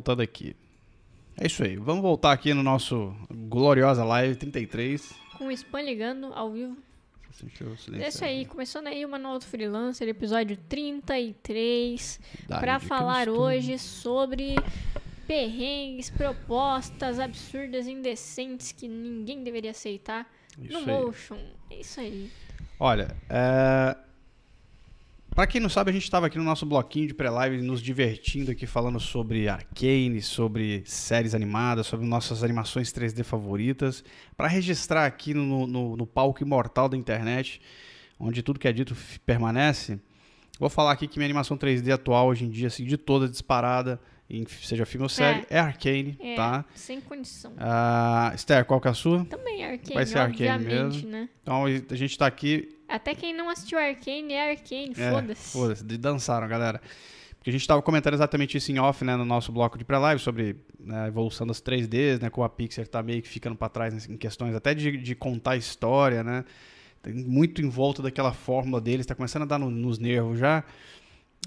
voltando aqui. É isso aí. Vamos voltar aqui no nosso gloriosa live 33. Com o spam ligando ao vivo. É isso aí, começando aí o Manual do Freelancer, episódio 33, Dá pra dica do falar hoje sobre perrengues, propostas absurdas, indecentes que ninguém deveria aceitar Isso no aí. Motion. É isso aí. Olha, é... Pra quem não sabe, a gente estava aqui no nosso bloquinho de pré-live nos divertindo aqui falando sobre Arcane, sobre séries animadas, sobre nossas animações 3D favoritas, Pra registrar aqui no, no, no palco imortal da internet, onde tudo que é dito permanece. Vou falar aqui que minha animação 3D atual hoje em dia, assim, de toda disparada, em, seja filme ou série, é, Arcane, É, tá? sem condição. Ah, Esther, qual que é a sua? Também é Arcane, Vai ser Arcane mesmo. né? Então a gente tá aqui Até quem não assistiu Arcane é Arcane, É, foda-se. Foda-se, dançaram, galera. Porque a gente tava comentando exatamente isso em off, né, no nosso bloco de pré-live, sobre né, a evolução das 3Ds, né, como a Pixar tá meio que ficando para trás em questões até de, de contar história, né. Tem muito em volta daquela fórmula deles, tá começando a dar no- nos nervos já.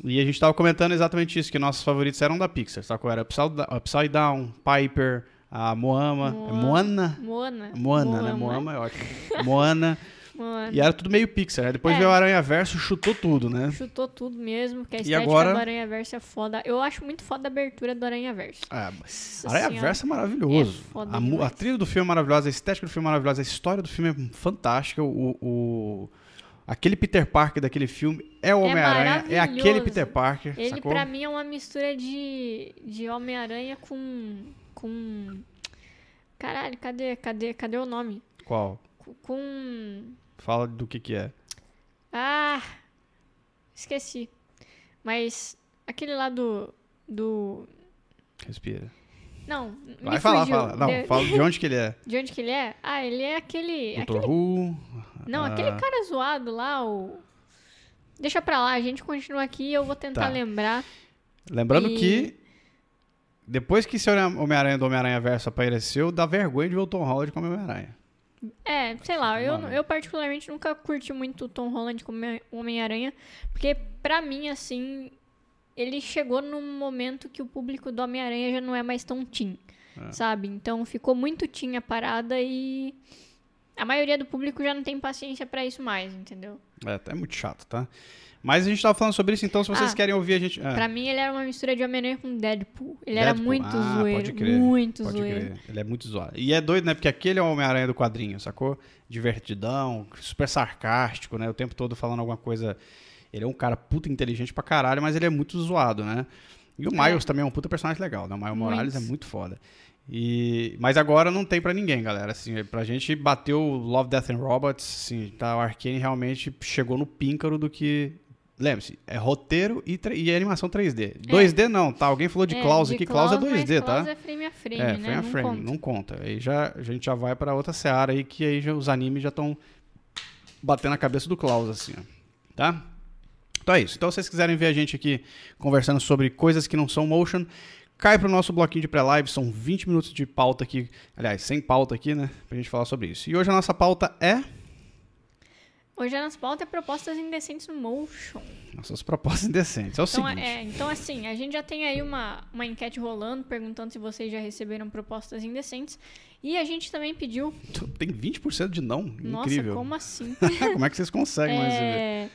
E a gente tava comentando exatamente isso, que nossos favoritos eram da Pixar, sabe qual era? Upside, Down, Piper, a Moama, Moa- Moana, Moana. Moana, né, Moama é ótimo. Moana, Moana. e era tudo meio Pixar, né? depois É. veio o Aranha Verso, chutou tudo, né. Chutou tudo mesmo, que a estética agora- do Aranha Verso é foda. Eu acho muito foda a abertura do Aranha Verso. É, Nossa Aranha Senhora. Verso é maravilhoso. É a, a trilha do filme é maravilhosa, a estética do filme é maravilhosa, a história do filme é fantástica. O, o- aquele Peter Parker daquele filme é o Homem-Aranha, é, aquele maravilhoso. Peter Parker, Ele, sacou? pra mim, é uma mistura de, de Homem-Aranha com. com. Caralho, cadê, cadê, cadê o nome? Qual? Com-. Fala do que que é. Ah! Esqueci. Mas. Aquele lá do. Do. Respira. Não, Vai falar, fugiu. fala. Não, De- fala de onde que ele é. De onde que ele é? Ah, ele é aquele. Doutor aquele Who. Não, ah, aquele cara zoado lá, o. Deixa pra lá, a gente continua aqui e eu vou tentar Tá. lembrar. Lembrando E- que depois que esse Homem-Aranha do Homem-Aranha Verso apareceu, dá vergonha de ver o Tom Holland como Homem-Aranha. É, sei lá, eu, Mano. eu particularmente nunca curti muito o Tom Holland como Homem-Aranha, porque pra mim, assim, ele chegou num momento que o público do Homem-Aranha já não é mais tão teen, É. sabe? Então ficou muito teen a parada e a maioria do público já não tem paciência pra isso mais, entendeu? É, é muito chato, tá? Mas a gente tava falando sobre isso, então se vocês Ah, querem ouvir a gente... é. Pra mim, ele era uma mistura de Homem-Aranha com Deadpool. Ele era Deadpool. muito Ah, zoeiro, pode crer, muito Pode zoeiro. crer. Ele é muito zoado. E é doido, né? Porque aquele é o Homem-Aranha do quadrinho, sacou? Divertidão, super sarcástico, né? O tempo todo falando alguma coisa. Ele é um cara puta inteligente pra caralho, mas ele é muito zoado, né? E o Miles também é um puta personagem legal, né? O Miles Morales é muito foda. E... Mas agora não tem pra ninguém, galera. Assim, pra gente bater o Love, Death and Robots, assim, tá? O Arkane realmente chegou no píncaro do que. Lembre-se, é roteiro e, e animação 3D. 2D não, tá? Alguém falou de É, Klaus aqui, Klaus é mas 2D, tá? Klaus é frame a frame, É, né? frame a Não frame, conta. não conta. Aí já, a gente já vai pra outra seara aí, que aí já, os animes já estão batendo a cabeça do Klaus, assim, ó. Tá? Então é isso. Então, se vocês quiserem ver a gente aqui conversando sobre coisas que não são motion, cai pro nosso bloquinho de pré-live. São 20 minutos de pauta aqui. Aliás, sem pauta aqui, né? Pra gente falar sobre isso. E hoje a nossa pauta é. Hoje a nossa pauta é propostas indecentes no Motion. Nossas propostas indecentes. É o Então, seguinte. é, então, assim, a gente já tem aí uma, uma enquete rolando, perguntando se vocês já receberam propostas indecentes. E a gente também pediu. Tem 20% de não. Nossa, Incrível. como assim? Como é que vocês conseguem? É,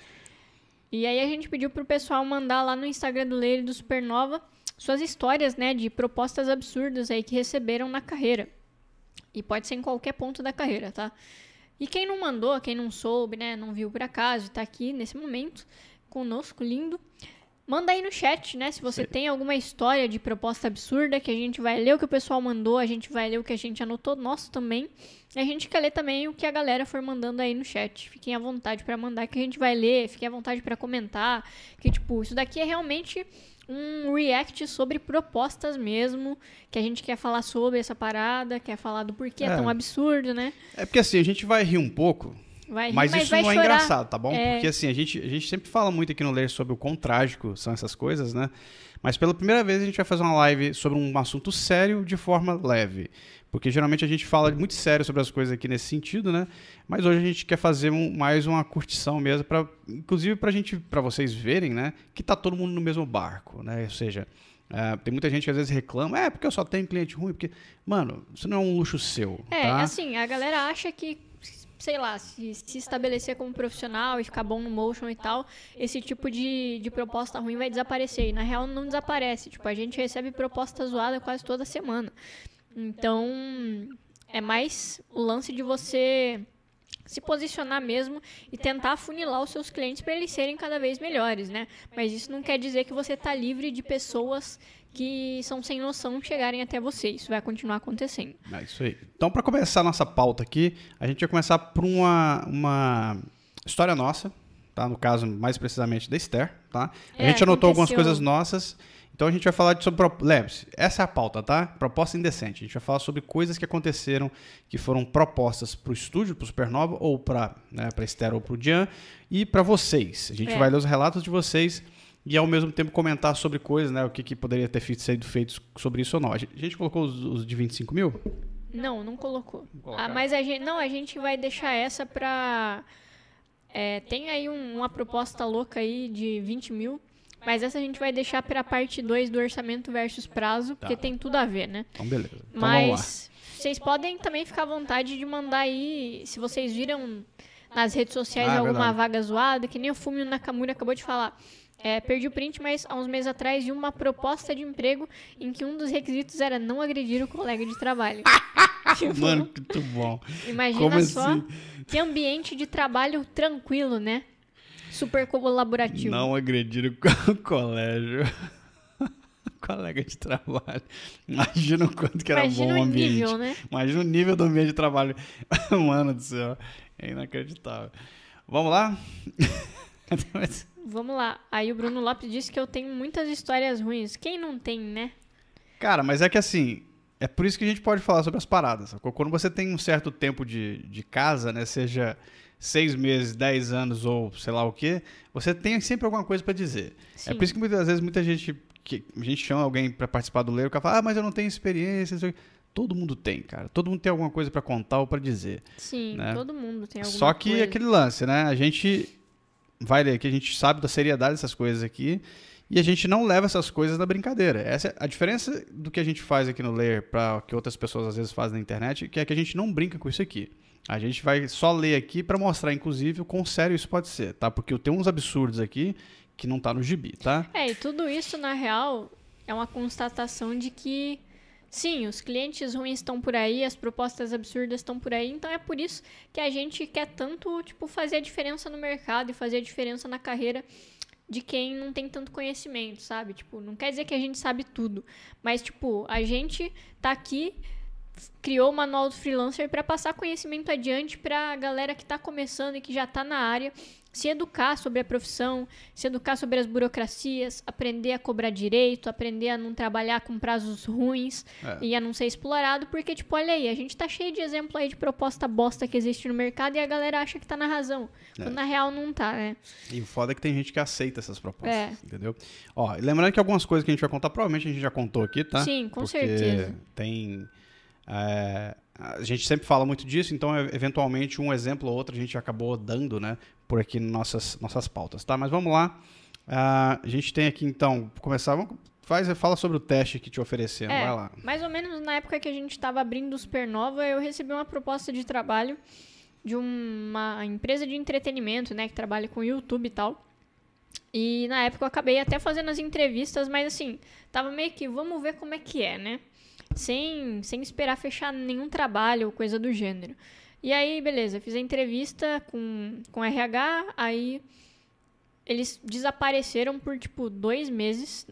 E aí a gente pediu pro pessoal mandar lá no Instagram do Leire do Supernova suas histórias, né, de propostas absurdas aí que receberam na carreira. E pode ser em qualquer ponto da carreira, tá? E quem não mandou, quem não soube, né, não viu por acaso, e tá aqui nesse momento conosco, lindo. Manda aí no chat, né, se você Sim. tem alguma história de proposta absurda, que a gente vai ler o que o pessoal mandou, a gente vai ler o que a gente anotou, nosso também. E a gente quer ler também o que a galera for mandando aí no chat. Fiquem à vontade pra mandar, que a gente vai ler. Fiquem à vontade pra comentar. Que, tipo, isso daqui é realmente um react sobre propostas mesmo. Que a gente quer falar sobre essa parada, quer falar do porquê é, É. tão absurdo, né? É porque assim, a gente vai rir um pouco, Vai rir, Mas, isso vai não é chorar. engraçado, tá bom? É. Porque assim, a gente, a gente sempre fala muito aqui no Ler sobre o quão trágico são essas coisas, né? Mas pela primeira vez a gente vai fazer uma live sobre um assunto sério de forma leve. Porque geralmente a gente fala muito sério sobre as coisas aqui nesse sentido, né? Mas hoje a gente quer fazer um- mais uma curtição mesmo, pra, inclusive pra gente, para vocês verem, né? Que tá todo mundo no mesmo barco, né? Ou seja, É, tem muita gente que às vezes reclama, é porque eu só tenho cliente ruim, porque, mano, isso não é um luxo seu. É, tá? assim, a galera acha que, sei lá, se, se estabelecer como profissional e ficar bom no motion e tal, esse tipo de, de proposta ruim vai desaparecer. E na real não desaparece. Tipo, a gente recebe proposta zoada quase toda semana. Então, é mais o lance de você se posicionar mesmo e tentar afunilar os seus clientes para eles serem cada vez melhores, né? Mas isso não quer dizer que você está livre de pessoas que são sem noção chegarem até você. Isso vai continuar acontecendo. É isso aí. Então, para começar a nossa pauta aqui, a gente vai começar por uma, uma história nossa, tá? No caso, mais precisamente da Esther, tá? A É, gente anotou algumas aconteceu- coisas nossas. Então a gente vai falar de sobre. Lembre-se, essa é a pauta, tá? Proposta indecente. A gente vai falar sobre coisas que aconteceram, que foram propostas pro estúdio, pro Supernova, ou pra, né, pra Esther ou pro Jean, e pra vocês. A gente É. vai ler os relatos de vocês e ao mesmo tempo comentar sobre coisas, né? O que, que poderia ter feito- sido feito sobre isso ou não. A gente, colocou os, os de 25 mil? Não, não colocou. Ah, mas a gente, não, a gente vai deixar essa pra. é, tem aí um- uma proposta louca aí de 20 mil, mas essa a gente vai deixar pra parte 2 do orçamento versus prazo, porque tem tudo a ver, né? Então, beleza. Então. Mas vocês podem também ficar à vontade de mandar aí, se vocês viram nas redes sociais Ah, alguma verdade. vaga zoada, que nem o Fumio Nakamura acabou de falar. É, perdi o print, mas há uns meses atrás vi uma proposta de emprego em que um dos requisitos era não agredir o colega de trabalho. Tipo, Mano, muito bom. Imagina como só assim? que ambiente de trabalho tranquilo, né? Super colaborativo. Não agredir o co- colégio. Colega de trabalho. Imagina o quanto que era Imagina bom o o ambiente. nível, né? Imagina o nível do ambiente de trabalho. Mano do céu. É inacreditável. Vamos lá? Vamos lá. Aí o Bruno Lopes disse que eu tenho muitas histórias ruins. Quem não tem, né? Cara, mas é que assim, é por isso que a gente pode falar sobre as paradas. sacou? Quando você tem um certo tempo de, de casa, né? Seja seis meses, dez anos ou sei lá o quê, você tem sempre alguma coisa pra dizer. É Sim. por isso que muitas vezes muita gente, que, a gente chama alguém pra participar do Leiro, o cara fala, ah, mas eu não tenho experiência. não sei o quê." Todo mundo tem, cara. Todo mundo tem alguma coisa pra contar ou pra dizer. Sim, né? todo mundo tem alguma Só que coisa. aquele lance, né? A gente vai ler aqui, a gente sabe da seriedade dessas coisas aqui e a gente não leva essas coisas na brincadeira. Essa é a diferença do que a gente faz aqui no Ler para que outras pessoas às vezes fazem na internet, que é que a gente não brinca com isso aqui. A gente vai só ler aqui para mostrar, inclusive, o quão sério isso pode ser, tá? Porque eu tenho uns absurdos aqui que não tá no gibi, tá? É, e tudo isso, na real, é uma constatação de que, sim, os clientes ruins estão por aí, as propostas absurdas estão por aí, então é por isso que a gente quer tanto, tipo, fazer a diferença no mercado e fazer a diferença na carreira de quem não tem tanto conhecimento, sabe? Tipo, não quer dizer que a gente sabe tudo, mas, tipo, a gente tá aqui criou o manual do freelancer para passar conhecimento adiante para a galera que está começando e que já está na área se educar sobre a profissão, se educar sobre as burocracias, aprender a cobrar direito, aprender a não trabalhar com prazos ruins É. e a não ser explorado, porque, tipo, olha aí, a gente tá cheio de exemplo aí de proposta bosta que existe no mercado e a galera acha que tá na razão, quando na real não tá, né? E o foda é que tem gente que aceita essas propostas, É. entendeu? Ó, lembrando que algumas coisas que a gente vai contar, provavelmente a gente já contou aqui, tá? Sim, com Porque certeza. Tem. é, a gente sempre fala muito disso, então, e- eventualmente, um exemplo ou outro a gente acabou dando, né? Por aqui nas nossas, nossas pautas, tá? Mas vamos lá. Ah, a gente tem aqui, então, começar. Vamos, faz, fala sobre o teste que te ofereceram. É, Vai lá. mais ou menos na época que a gente estava abrindo o Supernova, eu recebi uma proposta de trabalho de uma empresa de entretenimento, né, que trabalha com YouTube e tal. E na época eu acabei até fazendo as entrevistas, mas assim, tava meio que, vamos ver como é que é, né? Sem, sem esperar fechar nenhum trabalho ou coisa do gênero. E aí, beleza, fiz a entrevista com, com RH, aí eles desapareceram por, tipo, dois meses.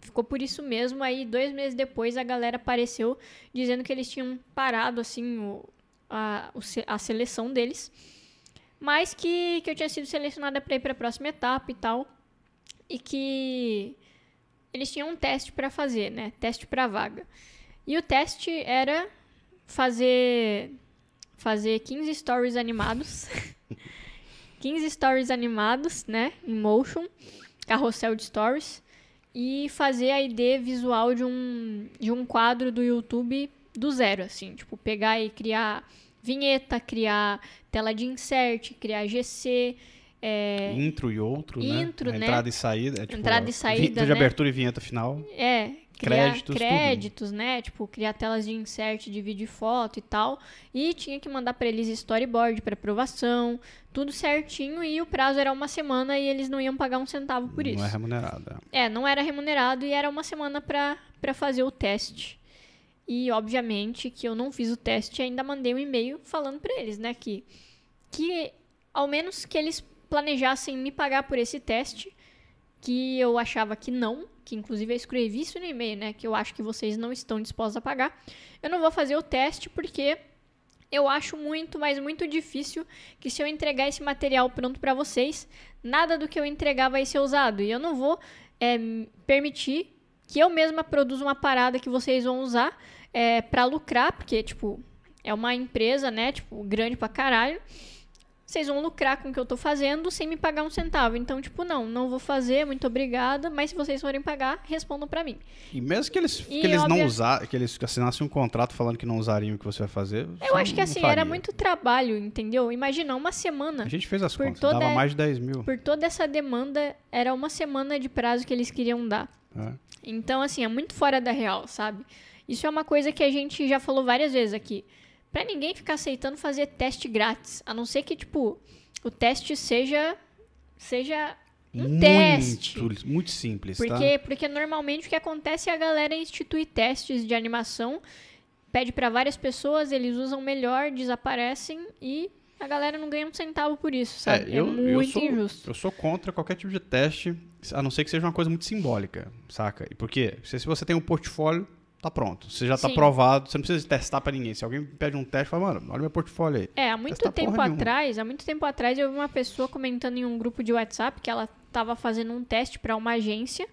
Ficou por isso mesmo. Aí, dois meses depois, a galera apareceu dizendo que eles tinham parado, assim, o, a, a seleção deles. Mas que, que eu tinha sido selecionada para ir para a próxima etapa e tal. E que eles tinham um teste para fazer, né? Teste para vaga. E o teste era fazer fazer 15 stories animados. 15 stories animados, né, em motion, carrossel de stories e fazer a ID visual de um de um quadro do YouTube do zero, assim, tipo pegar e criar vinheta, criar tela de insert, criar GC É, Intro e outro, Intro, né? né? Entrada e saída. é tipo, Entrada e saída, Vinheta de né? abertura e vinheta final. É, criar Créditos, tudo. créditos, né? Tipo, criar telas de insert de vídeo e foto e tal. E tinha que mandar pra eles storyboard para aprovação, tudo certinho. E o prazo era uma semana e eles não iam pagar um centavo por isso. Não é remunerada. É, não era remunerado e era uma semana pra, pra fazer o teste. E, obviamente, que eu não fiz o teste e ainda mandei um e-mail falando pra eles, né, que, que ao menos que eles planejassem me pagar por esse teste, que eu achava que não, que inclusive eu escrevi isso no e-mail, né, que eu acho que vocês não estão dispostos a pagar. Eu não vou fazer o teste porque eu acho muito, mas muito difícil que se eu entregar esse material pronto pra vocês, nada do que eu entregar vai ser usado. E eu não vou é, permitir que eu mesma produza uma parada que vocês vão usar é, para lucrar, porque, tipo, é uma empresa, né, tipo, grande pra caralho. Vocês vão lucrar com o que eu tô fazendo sem me pagar um centavo. Então, tipo, não, não vou fazer, muito obrigada. Mas se vocês forem pagar, respondam pra mim. E mesmo que eles, E que eles não usar, que eles assinassem um contrato falando que não usariam o que você vai fazer. Eu acho que assim, faria. era muito trabalho, entendeu? Imagina, uma semana. A gente fez as contas, toda- dava mais de 10 mil. Por toda essa demanda, era uma semana de prazo que eles queriam dar. né? Então, assim, é muito fora da real, sabe? Isso é uma coisa que a gente já falou várias vezes aqui. Pra ninguém ficar aceitando fazer teste grátis. A não ser que, tipo, o teste seja. Seja um muito, teste. Muito simples, Porque, tá? porque normalmente o que acontece é a galera institui testes de animação, pede pra várias pessoas, eles usam melhor, desaparecem e a galera não ganha um centavo por isso, sabe? É, eu, eu muito sou, injusto. Eu sou contra qualquer tipo de teste, a não ser que seja uma coisa muito simbólica, saca? E por quê? Se, se você tem um portfólio, tá pronto. Você já tá Sim. aprovado, você não precisa testar pra ninguém. Se alguém pede um teste, fala, mano, olha meu portfólio aí. É, há muito tempo nenhuma. atrás, há muito tempo atrás eu vi uma pessoa comentando em um grupo de WhatsApp que ela estava fazendo um teste para uma agência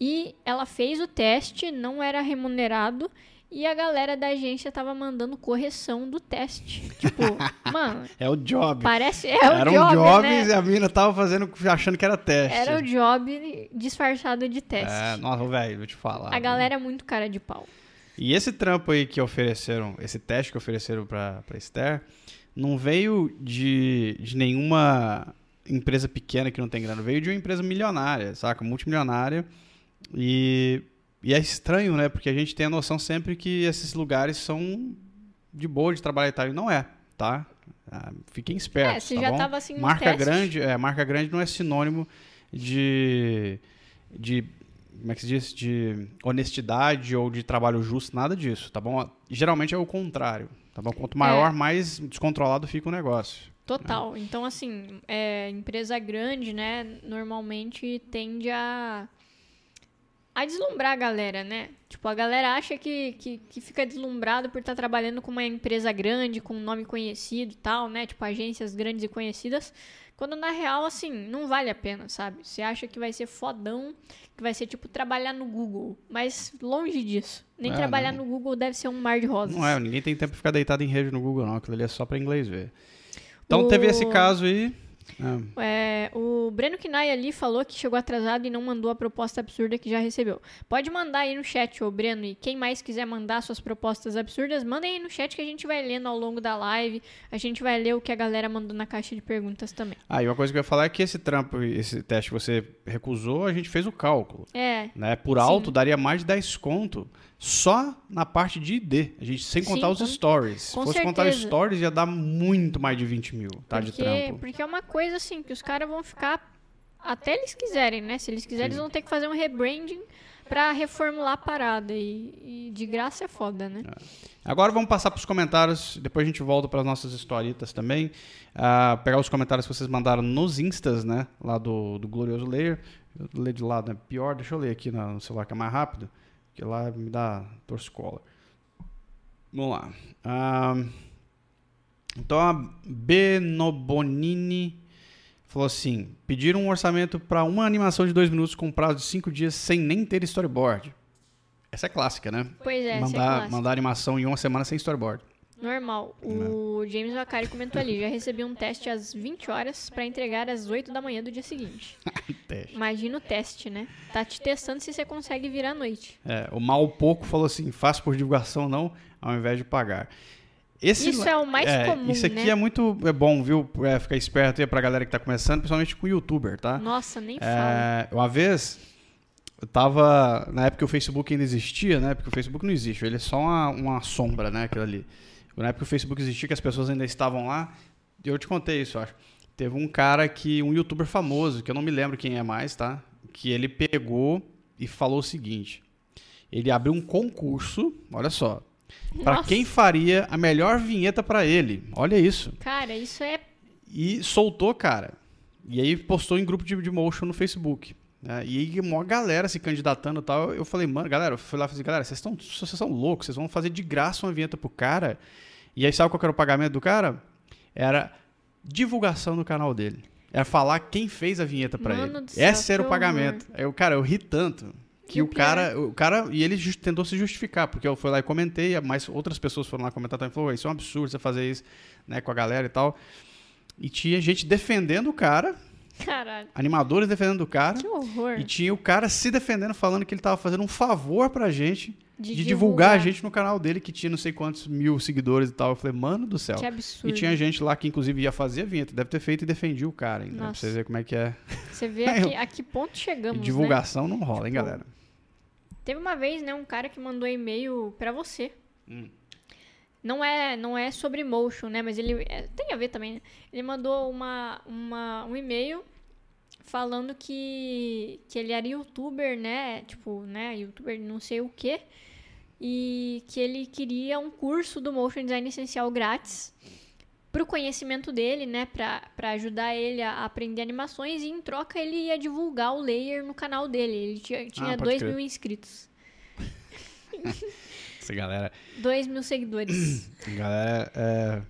e ela fez o teste, não era remunerado e a galera da agência tava mandando correção do teste. Tipo, mano, É o job. parece é o era job, um job né? e a mina tava fazendo, achando que era teste. Era o job disfarçado de teste. É, nossa, velho, vou te falar. a galera é muito cara de pau. E esse trampo aí que ofereceram, esse teste que ofereceram pra, pra Esther, não veio de, de nenhuma empresa pequena que não tem grana, veio de uma empresa milionária, saca? Multimilionária. E, e é estranho, né? Porque a gente tem a noção sempre que esses lugares são de boa de trabalhar e tal, e não é, tá? Ah, fiquem espertos, É, você tá já bom? tava assim marca teste. grande, é, marca grande não é sinônimo de de como é que se diz? De honestidade ou de trabalho justo, nada disso, tá bom? Geralmente é o contrário, tá bom? Quanto maior, É. mais descontrolado fica o negócio. Total. Então, assim, é, empresa grande, né, normalmente tende a, a deslumbrar a galera, né? Tipo, a galera acha que, que, que fica deslumbrado por estar trabalhando com uma empresa grande, com um nome conhecido e tal, né? Tipo, agências grandes e conhecidas. Quando na real, assim, não vale a pena, sabe? Você acha que vai ser fodão, que vai ser, tipo, trabalhar no Google. Mas longe disso. Nem É, trabalhar não. no Google deve ser um mar de rosas. Não é, ninguém tem tempo pra ficar deitado em rede no Google, não. Aquilo ali é só pra inglês ver. Então O- teve esse caso aí. Ah, É, o Breno Kinai ali falou que chegou atrasado e não mandou a proposta absurda que já recebeu. Pode mandar aí no chat, ô Breno, e quem mais quiser mandar suas propostas absurdas, mandem aí no chat que a gente vai lendo ao longo da live. A gente vai ler o que a galera mandou na caixa de perguntas também. Ah, e uma coisa que eu ia falar é que esse trampo, esse teste que você recusou, a gente fez o cálculo. É, Né? Por alto, Sim. daria mais de 10 conto só na parte de ID. A gente, sem contar Sim, os com- stories. Se com fosse contar os certeza. stories, ia dar muito mais de 20 mil, tá? de porque, trampo. porque é uma coisa assim que os caras vão ficar até eles quiserem, né? Se eles quiserem, Sim. eles vão ter que fazer um rebranding pra reformular a parada. E, e de graça é foda, né? Agora vamos passar para os comentários, depois a gente volta para as nossas historietas também. Ah, pegar os comentários que vocês mandaram nos instas, né? Lá do, do Glorioso Layer. Eu ler de lado, né? Pior, deixa eu ler aqui no celular que é mais rápido, que lá me dá torcicola. Vamos lá. Ah, então a Benobonini falou assim: pediram um orçamento para uma animação de dois minutos com prazo de cinco dias sem nem ter storyboard. Essa é clássica, né? Pois é, é mandar, clássica. mandar animação em uma semana sem storyboard. Normal. O James Macari comentou ali, já recebi um teste às 20 horas pra entregar às 8 da manhã do dia seguinte. Teste. Imagina o teste, né? Tá te testando se você consegue virar à noite. É, o mal pouco falou assim: faço por divulgação não, ao invés de pagar. Esse, Isso é o mais comum, Isso aqui né? é muito é bom, viu? É, ficar esperto aí pra galera que tá começando, principalmente com youtuber, tá? Nossa, nem fala. É, uma vez, eu tava. Na época que o Facebook ainda existia, né? Porque o Facebook não existe, ele é só uma, uma sombra, né? Aquilo ali. Na época que o Facebook existia, que as pessoas ainda estavam lá, eu te contei isso, eu acho. Teve um cara que, um youtuber famoso, que eu não me lembro quem é mais, tá? Que ele pegou e falou o seguinte: ele abriu um concurso, olha só, para quem faria a melhor vinheta pra ele. Olha isso Cara, isso é. e soltou, cara. E aí postou em grupo de, de motion no Facebook. Né? E aí, uma galera se candidatando e tal. Eu falei, mano, galera, eu fui lá e falei, galera, vocês estão vocês são loucos, vocês vão fazer de graça uma vinheta pro cara. E aí, sabe qual era o pagamento do cara? Era divulgação no canal dele. Era falar quem fez a vinheta pra Mano ele. céu, Esse era o pagamento. O cara, eu ri tanto. Que o o cara, o cara, e ele just- tentou se justificar, porque eu fui lá e comentei, mas outras pessoas foram lá comentar também, falou, isso é um absurdo você fazer isso, né, com a galera e tal. E tinha gente defendendo o cara, Caralho. animadores defendendo o cara, Que horror. e tinha o cara se defendendo, falando que ele tava fazendo um favor pra gente De, de, divulgar a gente no canal dele, que tinha não sei quantos mil seguidores e tal. Eu falei, mano do céu. Que E absurdo. tinha gente lá que, inclusive, ia fazer a vinheta, deve ter feito e defendia o cara, ainda, pra Nossa. vocês verem como é que é. Você vê a que, a que ponto chegamos, né? Divulgação não rola, hein, Tipo, galera? Teve uma vez, né, um cara que mandou e-mail pra você. Hum. Não é, não é sobre motion, né? Mas ele é, tem a ver também. Né? Ele mandou uma, uma, um e-mail falando que, que ele era youtuber, né? Tipo, né? Youtuber não sei o quê. E que ele queria um curso do Motion Design Essencial grátis pro conhecimento dele, né? Pra, pra ajudar ele a aprender animações. E em troca ele ia divulgar o layer no canal dele. Ele tinha, tinha pode 2 crer. mil inscritos. Essa galera, 2 mil seguidores. galera, é,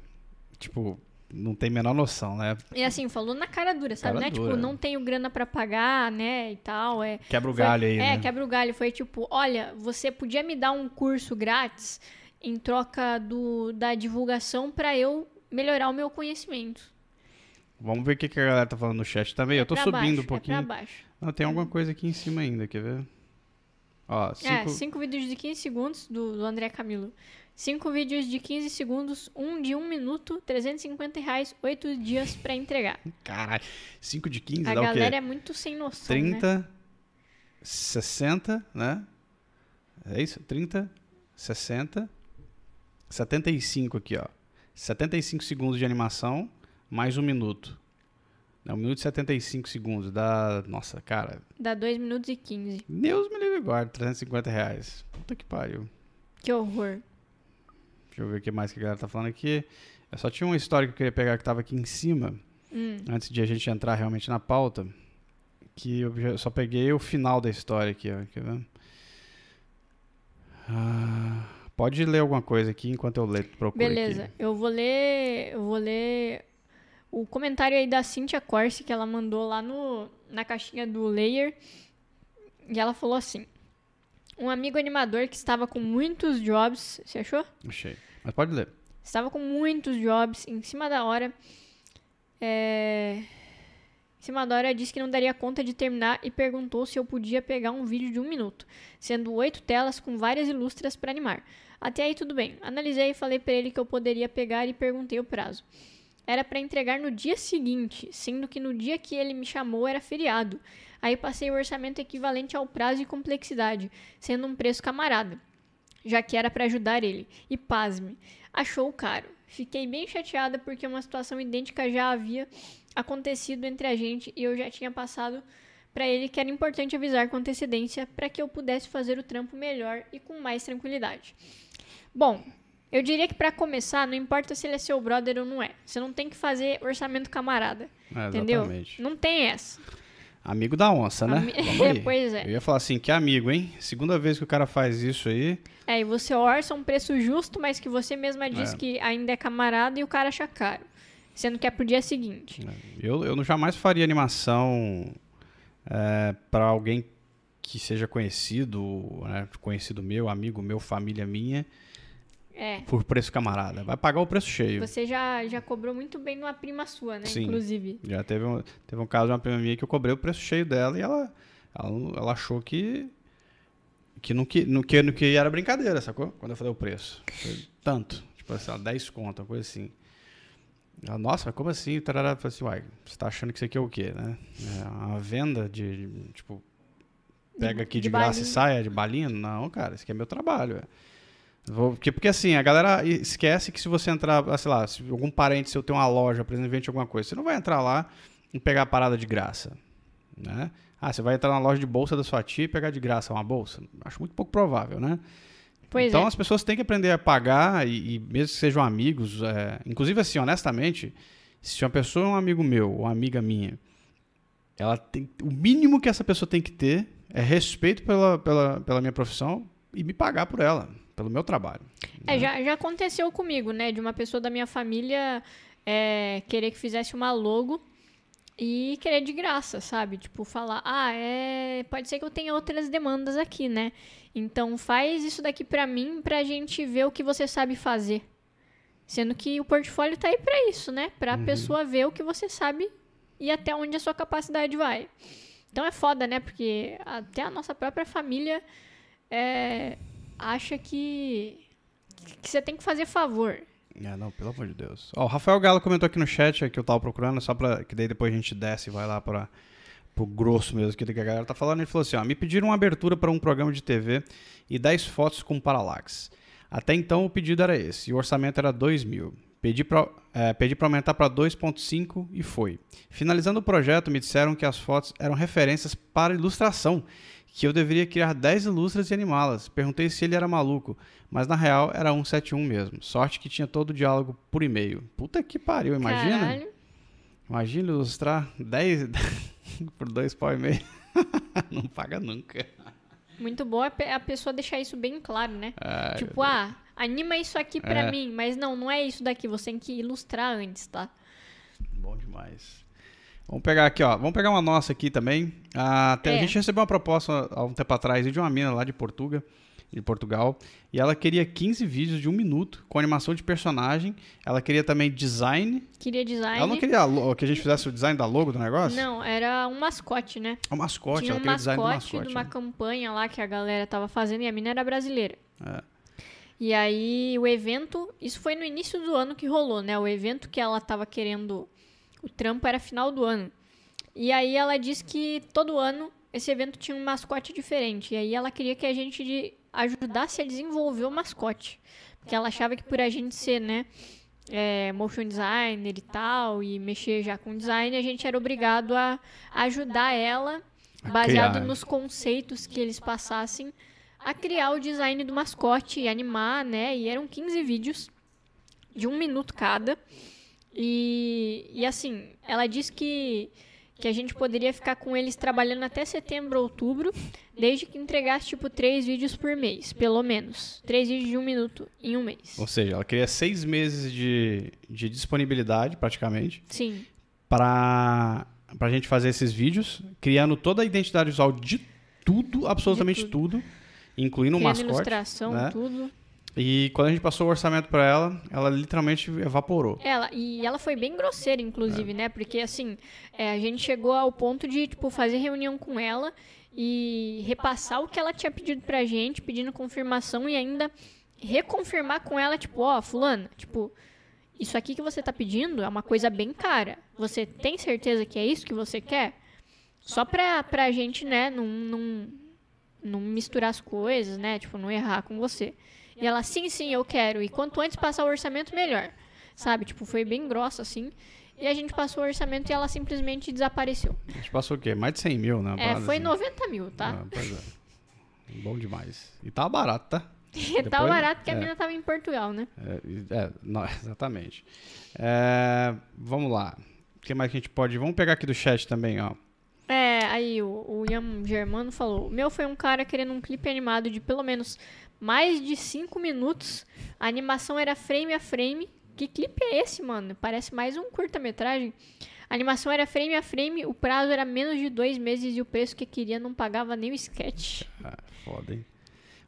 tipo, não tem a menor noção, né? e assim, falou na cara dura, sabe? Cara né? dura. Tipo, não tenho grana pra pagar, né? E tal. É, Quebra o Foi- galho aí, É, né? quebra o galho. Foi tipo, olha, você podia me dar um curso grátis em troca do, da divulgação pra eu melhorar o meu conhecimento. Vamos ver o que, que a galera tá falando no chat também. eu tô subindo baixo, um pouquinho. É pra baixo. Não, tem alguma coisa aqui em cima ainda, quer ver? Ó, É, cinco... cinco vídeos de 15 segundos do, do André Camilo. Cinco vídeos de 15 segundos, um de um minuto, 350 reais, oito dias pra entregar. Caralho, 5 de 15 A dá o galera quê? é muito sem noção, né? 30, 60, né? É isso? 30, 60, 75 aqui, ó. 75 segundos de animação, mais um minuto. Não, um minuto e 75 segundos. Dá. Nossa, cara. Dá 2 minutos e 15. Deus me livre guarda, 350 reais. Puta que pariu. Que horror. Deixa eu ver o que mais que a galera tá falando aqui. Eu só tinha uma história que eu queria pegar que tava aqui em cima, Hum. antes de a gente entrar realmente na pauta. Que eu só peguei o final da história aqui, ó. Quer ver? Ah, pode ler alguma coisa aqui enquanto eu leio, procuro Beleza, aqui. eu vou ler. Eu vou ler o comentário aí da Cintia Corse que ela mandou lá no, na caixinha do layer. E ela falou assim: Um amigo animador que estava com muitos jobs. Você achou? Achei. Mas pode ler. Estava com muitos jobs em cima da hora. É... Em cima da hora disse que não daria conta de terminar e perguntou se eu podia pegar um vídeo de um minuto, sendo oito telas com várias ilustras para animar. Até aí tudo bem. Analisei e falei para ele que eu poderia pegar e perguntei o prazo. Era para entregar no dia seguinte, sendo que no dia que ele me chamou era feriado. Aí passei o orçamento equivalente ao prazo e complexidade, sendo um preço camarada já que era para ajudar ele. E pasme, achou caro. Fiquei bem chateada porque uma situação idêntica já havia acontecido entre a gente e eu já tinha passado para ele que era importante avisar com antecedência para que eu pudesse fazer o trampo melhor e com mais tranquilidade. Bom, eu diria que para começar, não importa se ele é seu brother ou não é. Você não tem que fazer orçamento camarada, É, entendeu? exatamente. Não tem essa. Amigo da onça, né? Ami- pois é. Eu ia falar assim, que amigo, hein? Segunda vez que o cara faz isso aí. É, e você orça um preço justo, mas que você mesma diz É. que ainda é camarada e o cara acha caro. Sendo que é pro dia seguinte. Eu, eu não jamais faria animação é, para alguém que seja conhecido, né? conhecido meu, amigo meu, família minha, É. por preço camarada. Vai pagar o preço cheio. Você já, já cobrou muito bem numa prima sua, né? Sim. Inclusive. Já teve um, teve um caso de uma prima minha que eu cobrei o preço cheio dela e ela, ela, ela achou que que não que, não, que, não que era brincadeira, sacou? Quando eu falei o preço. Foi tanto. Tipo assim, ó, 10 conto, uma coisa assim. Ela, Nossa, como assim? Tarará. Falei assim, uai, você tá achando que isso aqui é o quê, né? É uma venda de, de, tipo, pega aqui de, de graça e balinha. sai, é de balinha? Não, cara, isso aqui é meu trabalho. é. Porque, porque assim, a galera esquece que se você entrar, ah, sei lá, se algum parente seu tem uma loja, por exemplo, vende alguma coisa, você não vai entrar lá e pegar a parada de graça, né? Ah, você vai entrar na loja de bolsa da sua tia e pegar de graça uma bolsa? Acho muito pouco provável, né? Pois então é. as pessoas têm que aprender a pagar e, e mesmo que sejam amigos, é, inclusive assim, honestamente, se uma pessoa é um amigo meu ou amiga minha, ela tem, o mínimo que essa pessoa tem que ter é respeito pela, pela, pela minha profissão e me pagar por ela, pelo meu trabalho. É, já, já aconteceu comigo, né? De uma pessoa da minha família é, querer que fizesse uma logo e querer de graça, sabe? Tipo, falar, ah, é, pode ser que eu tenha outras demandas aqui, né? Então faz isso daqui pra mim pra gente ver o que você sabe fazer. Sendo que o portfólio tá aí pra isso, né? Pra pessoa ver o que você sabe e até onde a sua capacidade vai. Então é foda, né? Porque até a nossa própria família é, acha que, que você tem que fazer favor. É, não, pelo amor de Deus. Ó, o Rafael Galo comentou aqui no chat é, que eu tava procurando, só pra que daí depois a gente desce e vai lá para pro grosso mesmo que a galera tá falando. Ele falou assim: ó, me pediram uma abertura para um programa de TV e 10 fotos com paralaxe. Até então o pedido era esse, e o orçamento era 2 mil. Pedi para pedi pra aumentar para 2,5 e foi. Finalizando o projeto, me disseram que as fotos eram referências para ilustração, que eu deveria criar 10 ilustras e animá-las. Perguntei se ele era maluco, mas na real era 171 mesmo. Sorte que tinha todo o diálogo por e-mail. Puta que pariu, imagina. Caralho. Imagina ilustrar 10 por 2 pau e meio. Não paga nunca. Muito boa a pe- a pessoa deixar isso bem claro, né? Ai, tipo, ah, anima isso aqui pra É. mim, mas não, não é isso daqui, você tem que ilustrar antes, tá? Bom demais. Vamos pegar aqui, ó. Vamos pegar uma nossa aqui também. Ah, tem- A É. gente recebeu uma proposta há um tempo atrás de uma mina lá de Portugal, de Portugal, e ela queria 15 vídeos de um minuto com animação de personagem. Ela queria também design. Queria design. Ela não queria a que a gente fizesse o design da logo do negócio? Não, era um mascote, né? O mascote, Tinha ela um queria design do mascote mascote. de uma né? campanha lá que a galera tava fazendo e a mina era brasileira. É. E aí o evento, isso foi no início do ano que rolou, né? O evento que ela tava querendo, o trampo era final do ano. E aí ela disse que todo ano esse evento tinha um mascote diferente. E aí ela queria que a gente ajudasse a desenvolver o mascote. Porque ela achava que por a gente ser, né, é, motion designer e tal, e mexer já com design, a gente era obrigado a ajudar ela, baseado criar. nos conceitos que eles passassem, a criar o design do mascote e animar, né? E eram 15 vídeos de um minuto cada. E, e assim, ela disse que, que a gente poderia ficar com eles trabalhando até setembro, outubro, desde que entregasse, tipo, três vídeos por mês, pelo menos. Três vídeos de um minuto em um mês. Ou seja, ela queria seis meses de, de disponibilidade, praticamente, Sim. para a gente fazer esses vídeos, criando toda a identidade visual de tudo, absolutamente De tudo, incluindo o mascote. ilustração, né? tudo. E quando a gente passou o orçamento para ela, ela literalmente evaporou. Ela, e ela foi bem grosseira, inclusive, É. né? Porque, assim, é, a gente chegou ao ponto de, tipo, fazer reunião com ela e repassar o que ela tinha pedido pra gente, pedindo confirmação e ainda reconfirmar com ela, tipo, ó, fulana, tipo, isso aqui que você tá pedindo é uma coisa bem cara. Você tem certeza que é isso que você quer? Só pra, pra gente, né, não, não, não misturar as coisas, né? Tipo, não errar com você. E ela, sim, sim, eu quero. E quanto antes passar o orçamento, melhor. Sabe? Tipo, foi bem grossa, assim. E a gente passou o orçamento e ela simplesmente desapareceu. A gente passou o quê? Mais de 100 mil, né? É, foi assim. 90 mil, tá? Ah, pois é. Bom demais. E tá barato, tá? E tá depois- barato que a é. mina tava em Portugal, né? É, é, não, exatamente. É, vamos lá. O que mais que a gente pode... Vamos pegar aqui do chat também, ó. É, aí o, o Ian Germano falou: O meu foi um cara querendo um clipe animado de pelo menos mais de 5 minutos. A animação era frame a frame. Que clipe é esse, mano? Parece mais um curta-metragem. A animação era frame a frame, o prazo era menos de dois meses e o preço que queria não pagava nem o sketch. Ah, foda, hein?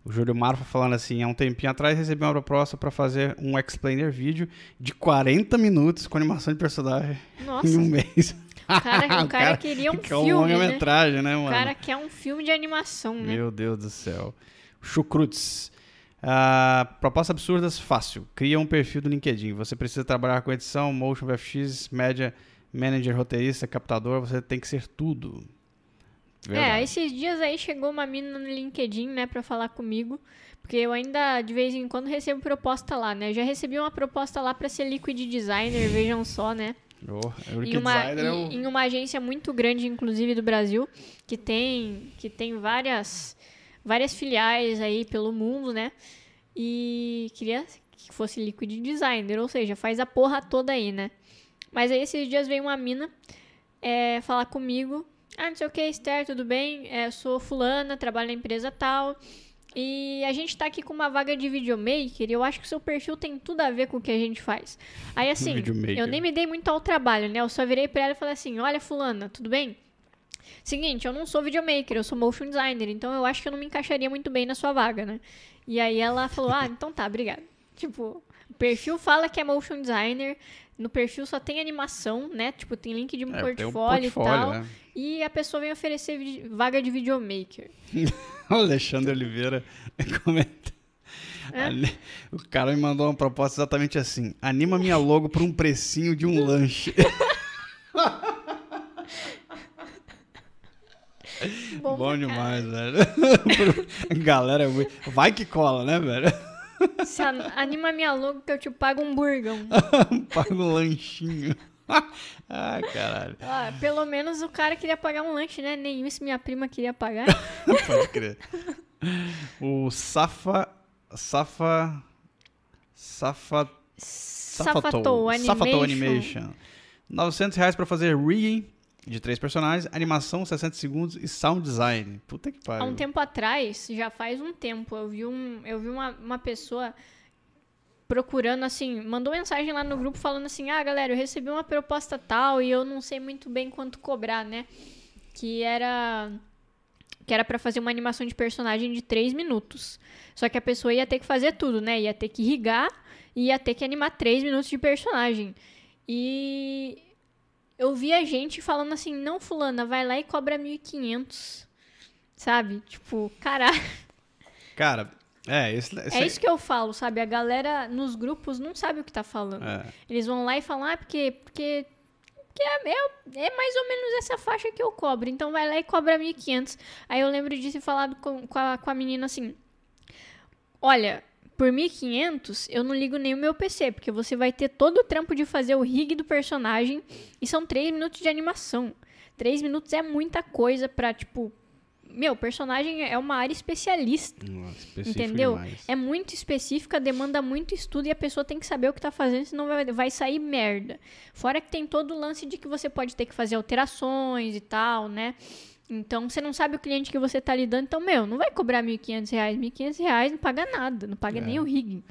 O Júlio Marfa falando assim, há um tempinho atrás recebi uma proposta pra fazer um explainer vídeo de 40 minutos com animação de personagem Nossa, em um mês. o cara, o cara queria um que é um filme, né? longa-metragem, né, O mano? cara quer um filme de animação, né? Meu Deus do céu. Chucrutes. Ah, propostas absurdas, fácil. Cria um perfil do LinkedIn. Você precisa trabalhar com edição, motion, VFX, média, manager, roteirista, captador. Você tem que ser tudo. É, esses dias aí chegou uma menina no LinkedIn, né, pra falar comigo. Porque eu ainda, de vez em quando, recebo proposta lá, né? Eu já recebi uma proposta lá pra ser liquid designer, vejam só, né? Oh, em, uma, designer é o... em, em uma agência muito grande, inclusive, do Brasil, que tem, que tem várias, várias filiais aí pelo mundo, né? E queria que fosse liquid designer, ou seja, faz a porra toda aí, né? Mas aí esses dias veio uma mina é, falar comigo. Ah, não sei o que, Esther, tudo bem? É, eu sou fulana, trabalho na empresa tal. E a gente tá aqui com uma vaga de videomaker e eu acho que o seu perfil tem tudo a ver com o que a gente faz. Aí assim, eu nem me dei muito ao trabalho, né? Eu só virei pra ela e falei assim: olha, fulana, tudo bem? Seguinte, eu não sou videomaker, eu sou motion designer, então eu acho que eu não me encaixaria muito bem na sua vaga, né? E aí ela falou: ah, então tá, obrigada. Tipo, o perfil fala que é motion designer, no perfil só tem animação, né? Tipo, tem link de um É, tem um portfólio, portfólio, e tal. né? E a pessoa vem oferecer vaga de videomaker. O Alexandre Oliveira comenta. É? O cara me mandou uma proposta exatamente assim: anima minha logo por um precinho de um lanche. Bom, Bom demais, velho. Galera, é vai que cola, né, velho? Se an- anima minha logo que eu te pago um burgão. Paga um lanchinho. ah, caralho. Ah, pelo menos o cara queria pagar um lanche, né? Nenhum isso minha prima queria pagar. Pode crer. O Safa. Safa. Safa. Safatou Animation. Safatou Animation. 900 reais pra fazer rigging de três personagens, animação 60 segundos e sound design. Puta que Há pariu. um tempo atrás, já faz um tempo, eu vi, um, eu vi uma, uma pessoa procurando assim, mandou mensagem lá no grupo falando assim: "Ah, galera, eu recebi uma proposta tal e eu não sei muito bem quanto cobrar, né?" Que era que era pra fazer uma animação de personagem de 3 minutos. Só que a pessoa ia ter que fazer tudo, né? Ia ter que irrigar e ia ter que animar 3 minutos de personagem. E eu vi a gente falando assim: "Não, fulana, vai lá e cobra 1500." Sabe? Tipo, caralho. Cara, é, esse, esse É isso que eu falo, sabe? A galera nos grupos não sabe o que tá falando. É. Eles vão lá e falam, ah, porque, porque, porque é, é, é mais ou menos essa faixa que eu cobro. Então vai lá e cobra 1.500. Aí eu lembro de ter falado com, com, a, com a menina assim, olha, por 1.500 eu não ligo nem o meu PC, porque você vai ter todo o trampo de fazer o rig do personagem e são 3 minutos de animação. 3 minutos é muita coisa pra, tipo... Meu, personagem é uma área especialista. Nossa, Entendeu? demais. É muito específica, demanda muito estudo e a pessoa tem que saber o que tá fazendo, senão vai, vai sair merda. Fora que tem todo o lance de que você pode ter que fazer alterações e tal, né? Então, você não sabe o cliente que você tá lidando. Então, meu, não vai cobrar R$ 1.500. 1.500 reais não paga nada. Não paga nem o rigging.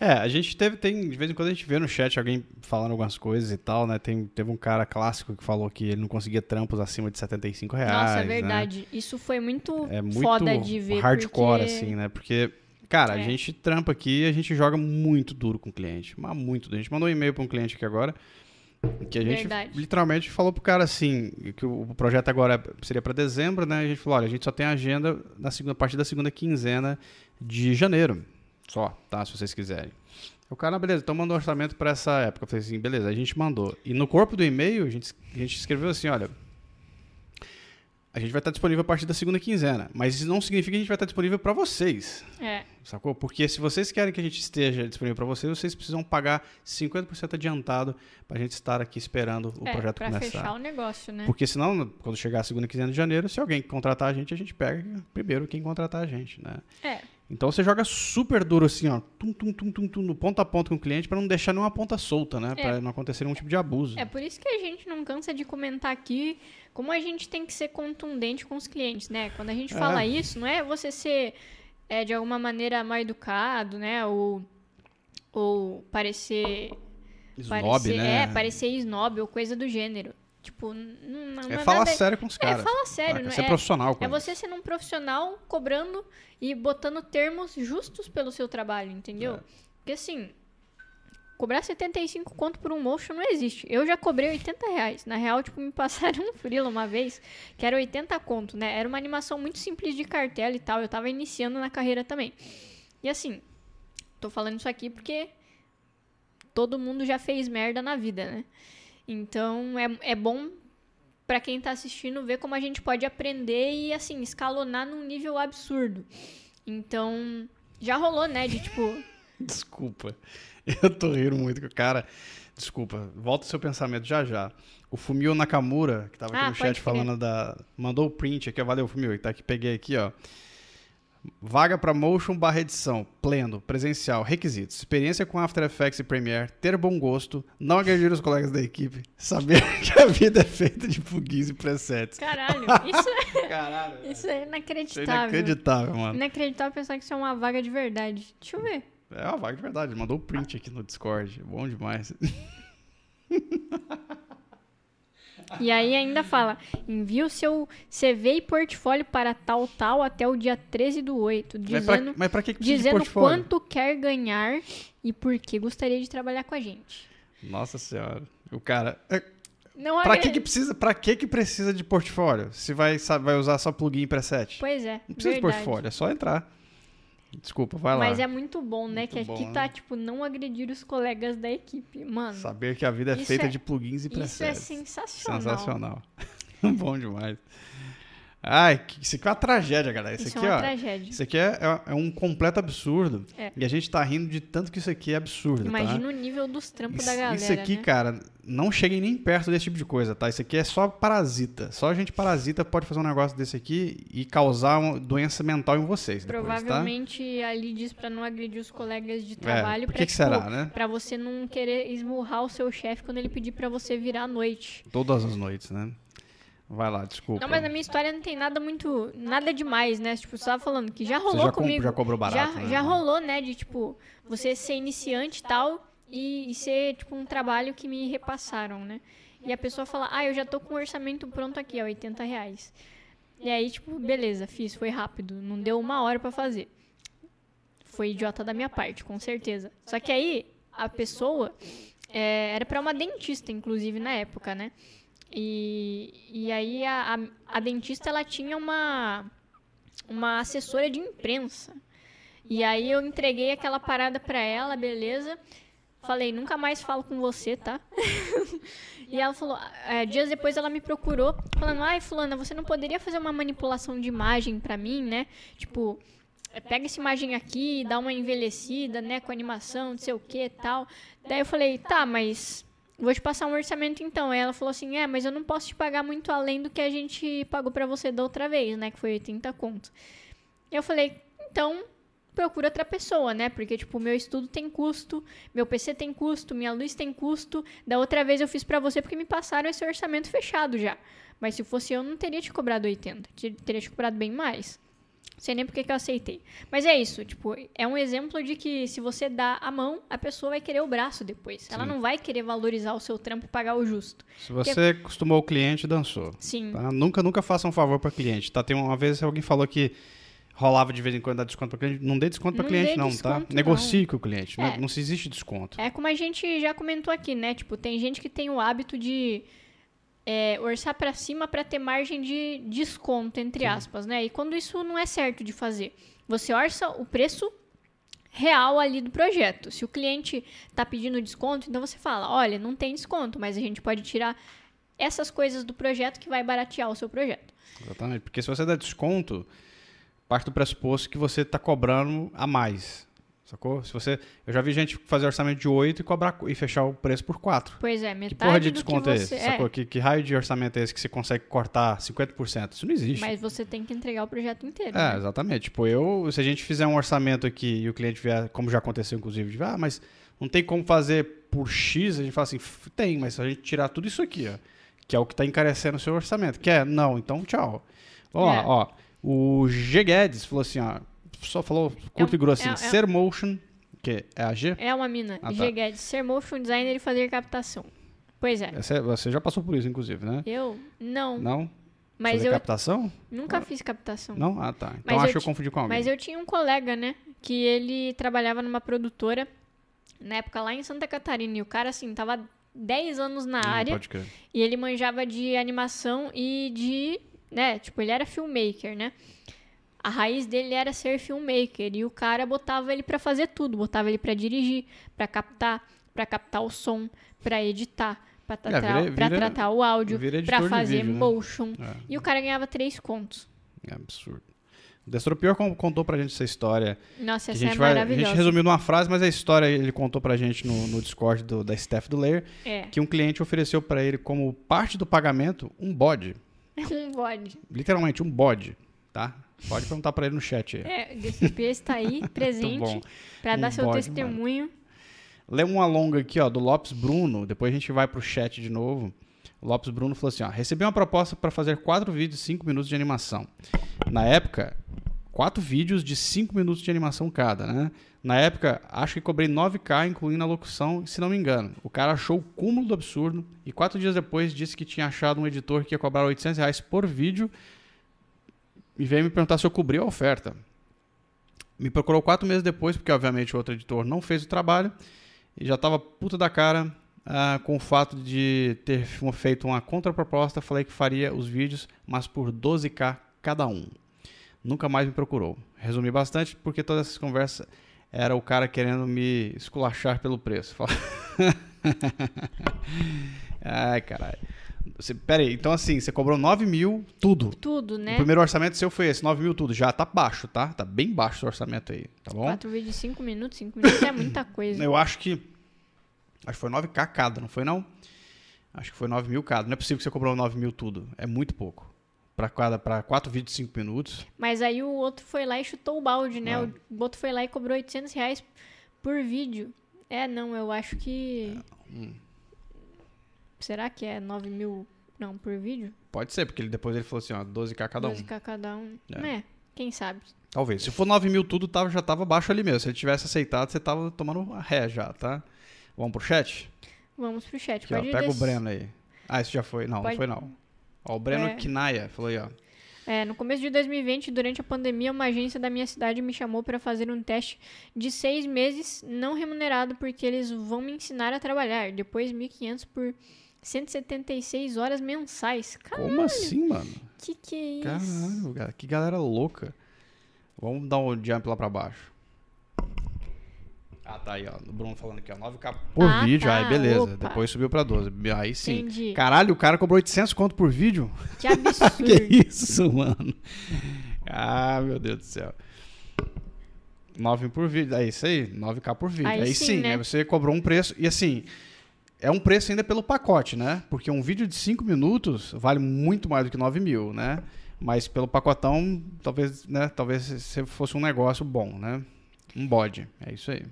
É, a gente teve, tem, de vez em quando a gente vê no chat alguém falando algumas coisas e tal, né? Tem, teve um cara clássico que falou que ele não conseguia trampos acima de 75 reais. Nossa, é né? verdade. Isso foi muito, É muito foda de ver. hardcore, porque... assim, né? Porque, cara, a É. gente trampa aqui e a gente joga muito duro com o cliente. Mas muito duro. A gente mandou um e-mail pra um cliente aqui agora. Que a gente Verdade. literalmente falou pro cara assim, que o projeto agora seria pra dezembro, né? A gente falou, olha, a gente só tem agenda na segunda a partir da segunda quinzena de janeiro. Só, tá? Se vocês quiserem. O cara, "Ah, beleza, então mandou orçamento pra essa época. Eu falei assim, beleza, a gente mandou. E no corpo do e-mail, a gente, a gente escreveu assim, olha, a gente vai estar disponível a partir da segunda quinzena, mas isso não significa que a gente vai estar disponível para vocês, É, sacou? Porque se vocês querem que a gente esteja disponível para vocês, vocês precisam pagar 50% adiantado para a gente estar aqui esperando o é projeto pra começar. fechar o negócio, né? Porque senão, quando chegar a segunda quinzena de janeiro, se alguém contratar a gente, a gente pega primeiro quem contratar a gente, né? É, Então você joga super duro assim, ó, tum, tum, tum, tum, tum, no ponta a ponta com o cliente para não deixar nenhuma ponta solta, né? É. Para não acontecer nenhum tipo de abuso. É por isso que a gente não cansa de comentar aqui como a gente tem que ser contundente com os clientes, né? Quando a gente É. fala isso, não é você ser é, de alguma maneira mal educado, né? Ou, ou parecer. Snob, parecer né? É, parecer snob ou coisa do gênero. Tipo, não, não É é falar sério com os É, caras. fala sério, saca? não Ser é? profissional com É você sendo um profissional cobrando e botando termos justos pelo seu trabalho, entendeu? É. Porque assim, cobrar 75 conto por um motion não existe. Eu já cobrei 80 reais. Na real, tipo, me passaram um frila uma vez que era 80 conto, né? Era uma animação muito simples de cartela e tal. Eu tava iniciando na carreira também. E assim, tô falando isso aqui porque todo mundo já fez merda na vida, né? Então é, é bom para quem tá assistindo ver como a gente pode aprender e assim escalonar num nível absurdo. Então já rolou, né? De tipo. Desculpa. Eu tô rindo muito com o cara. Desculpa, volta o seu pensamento já já. O Fumio Nakamura, que tava aqui Ah, no chat falando da. Mandou o print aqui, ó. valeu, Fumio. Tá aqui, peguei aqui, ó. Vaga para motion barra edição, pleno, presencial, requisitos, experiência com After Effects e Premiere, ter bom gosto, não agredir os colegas da equipe, saber que a vida é feita de plugins e presets. Caralho, isso, é- Caralho, isso é isso é inacreditável. inacreditável, mano. Inacreditável pensar que isso é uma vaga de verdade. Deixa eu ver. É uma vaga de verdade, mandou o print aqui no Discord, bom demais. E aí ainda fala: envie o seu CV e portfólio para tal tal até o dia 13 do 8, Mas pra, dizendo, mas pra que que precisa de dizendo quanto quer ganhar e por que gostaria de trabalhar com a gente. Nossa senhora. O cara. é, Não Pra agre- que que precisa, pra que que precisa de portfólio? Se vai, vai usar só plugin preset? Pois é, Não precisa verdade. de portfólio, é só entrar. Desculpa, vai lá. Mas é muito bom, né? Muito que aqui bom, tá, né? tipo, não agredir os colegas da equipe. Mano, Saber que a vida é feita é- de plugins e isso é presets. sensacional. Sensacional. bom demais. Ai, isso aqui é uma tragédia, galera. Isso, Isso aqui, é uma ó. tragédia. Isso aqui é, é- é um completo absurdo. É. E a gente tá rindo de tanto que isso aqui é absurdo, tá? Imagina o nível dos trampos Isso, da galera, isso aqui, né? cara, não cheguem nem perto desse tipo de coisa, tá? Isso aqui é só parasita. Só gente parasita pode fazer um negócio desse aqui e causar uma doença mental em vocês depois, tá? Provavelmente ali diz pra não agredir os colegas de trabalho. É, pra, que que tipo, será, né? Pra você não querer esmurrar o seu chefe quando ele pedir pra você virar à noite. Todas as noites, né? Vai lá, desculpa. Não, mas na minha história não tem nada muito. Nada demais, né? Tipo, você tava falando que já Você rolou já, com- comigo. já cobrou barato, já, né? já rolou, né? De tipo, você ser iniciante e tal. E, e ser, tipo, um trabalho que me repassaram, né? E a pessoa fala, ah, eu já tô com o orçamento pronto aqui, ó, 80 reais. E aí, tipo, beleza, fiz, foi rápido. Não deu uma hora pra fazer. Foi idiota da minha parte, com certeza. Só que aí, a pessoa é, era pra uma dentista, inclusive, na época, né? E, e aí a, a, a dentista ela tinha uma, uma assessora de imprensa. E aí eu entreguei aquela parada pra ela, beleza? Falei, nunca mais falo com você, tá? e ela falou, é, dias depois ela me procurou, falando, ai, fulana, você não poderia fazer uma manipulação de imagem pra mim, né? Tipo, é, pega essa imagem aqui, dá uma envelhecida, né, com animação, não sei o que tal. Daí eu falei, tá, mas vou te passar um orçamento então. Aí ela falou assim, é, mas eu não posso te pagar muito além do que a gente pagou pra você da outra vez, né, que foi 80 conto. Eu falei, então procura outra pessoa, né? Porque, tipo, meu estudo tem custo, meu PC tem custo, minha luz tem custo. Da outra vez eu fiz pra você porque me passaram esse orçamento fechado já. Mas se fosse eu, não teria te cobrado 80. te- Teria te cobrado bem mais. Sei nem porque que eu aceitei. Mas é isso, tipo, é um exemplo de que se você dá a mão, a pessoa vai querer o braço depois. Ela Sim. não vai querer valorizar o seu trampo e pagar o justo. Se você acostumou o cliente, dançou. Sim. Tá? Nunca, nunca faça um favor para cliente, tá? Tem uma vez alguém falou que rolava de vez em quando dar desconto para cliente. Não dê desconto para Não cliente, não, desconto, tá? não. Negocie com o cliente. Não, É. não se existe desconto. É como a gente já comentou aqui, né? Tipo, tem gente que tem o hábito de é, orçar pra cima pra ter margem de desconto, entre aspas, né? E quando isso não é certo de fazer, você orça o preço real ali do projeto. Se o cliente tá pedindo desconto, então você fala, olha, não tem desconto, mas a gente pode tirar essas coisas do projeto que vai baratear o seu projeto. Exatamente. Porque se você der desconto, parte do pressuposto que você está cobrando a mais. Sacou? Se você, eu já vi gente fazer orçamento de 8 e cobrar e fechar o preço por 4. Pois é, Que metade porra de do desconto que é esse? Sacou? Que, que raio de orçamento é esse que você consegue cortar 50%? Isso não existe. mas você tem que entregar o projeto inteiro. É, né? exatamente. Tipo, eu, se a gente fizer um orçamento aqui e o cliente vier, como já aconteceu, inclusive, de, ah, mas não tem como fazer por X, a gente fala assim, "F- tem, mas se a gente tirar tudo isso aqui, ó, que é o que está encarecendo o seu orçamento. Quer? Não, então tchau. Ó, É. ó, o G Guedes falou assim, ó, só falou curto É e grosso assim, é- é- ser motion, que é a G? É uma mina. Ah, tá. G Guedes, ser motion designer e fazer captação. Pois é. Essa- Você já passou por isso, inclusive, né? Eu? Não. Não? Mas fazer eu captação? nunca fiz captação. Não? Ah, tá. Então Mas acho que eu confundi com alguém. Mas eu tinha um colega, né? Que ele trabalhava numa produtora, na época lá em Santa Catarina. E o cara, assim, tava 10 anos na Não, área. pode crer. E ele manjava de animação e de. né? Tipo, ele era filmmaker, né? A raiz dele era ser filmmaker e o cara botava ele pra fazer tudo, botava ele pra dirigir, pra captar, pra captar o som, pra editar, pra, tra É, vira- pra vira- tratar o áudio, de fazer vídeo, né? motion. É. E o cara ganhava três contos. É absurdo. O Destropior con- contou pra gente essa história. Nossa, que a essa é gente, vai, a maravilhosa. gente resumiu numa frase, mas a história ele contou pra gente no, no Discord do- da staff do Layer É, que um cliente ofereceu pra ele como parte do pagamento um bode. um bode. Literalmente um bode, tá? Pode perguntar pra ele no chat aí. É, o DCP está aí, presente, Um dar seu testemunho. Lê uma longa aqui, ó, do Lopes Bruno. Depois a gente vai pro chat de novo. O Lopes Bruno falou assim, ó. Recebi uma proposta para fazer quatro vídeos de cinco minutos de animação. Na época, quatro vídeos de cinco minutos de animação cada, né? Na época, acho que cobrei 9k, incluindo a locução, se não me engano. O cara achou o cúmulo do absurdo e quatro dias depois disse que tinha achado um editor que ia cobrar 800 reais por vídeo e veio me perguntar se eu cobri a oferta. Me procurou quatro meses depois, porque obviamente o outro editor não fez o trabalho e já tava puta da cara ah, com o fato de ter feito uma contraproposta. Falei que faria os vídeos, mas por 12k cada um. Nunca mais me procurou. Resumi bastante porque todas essas conversas era o cara querendo me esculachar pelo preço. Ai, caralho. Você, pera aí, então assim, você cobrou 9 mil, tudo. Tudo, né? O primeiro orçamento seu foi esse, 9 mil tudo. Já tá baixo, tá? Tá bem baixo o orçamento aí, tá bom? Quatro vídeos de cinco minutos, cinco minutos é muita coisa. Eu acho que. Acho que foi 9k cada, não foi não? Acho que foi 9 mil cada. Não é possível que você cobrou 9 mil tudo. É muito pouco. Pra, cada, pra 4 vídeos de 5 minutos. Mas aí o outro foi lá e chutou o balde, né? É. O outro foi lá e cobrou 800 reais por vídeo. É, não, eu acho que... hum. Será que é 9 mil, não, por vídeo? Pode ser, porque ele, depois ele falou assim, ó, 12k cada um. 12k cada um. É. É. quem sabe. Talvez. Se for 9 mil tudo, tava, já tava baixo ali mesmo. Se ele tivesse aceitado, você tava tomando a ré já, tá? Vamos pro chat? Vamos pro chat. Aqui, ó, pega o des- Breno aí. Ah, esse já foi. Não, Pode- não foi não. Ó, o Breno É. Kinaia falou aí, ó. É, no começo de 2020, durante a pandemia, uma agência da minha cidade me chamou para fazer um teste de seis meses não remunerado, porque eles vão me ensinar a trabalhar. Depois, 1.500 por 176 horas mensais. Caralho, Como assim, mano? que que é isso? Caralho, cara, que galera louca. Vamos dar um jump lá pra baixo. Ah, tá aí, ó. O Bruno falando aqui, ó. 9k por Ah, vídeo. tá, Aí, beleza. opa. Depois subiu pra 12. Aí sim. Entendi. Caralho, o cara cobrou 800 conto por vídeo? Que absurdo. que isso, mano? Ah, meu Deus do céu. 9 por vídeo. É isso aí, 9k por vídeo. Aí Aí, sim, né? aí você cobrou um preço. E assim, é um preço ainda pelo pacote, né? Porque um vídeo de 5 minutos vale muito mais do que 9 mil, né? Mas pelo pacotão, talvez, né? Talvez se fosse um negócio bom, né? Um bode. É isso aí.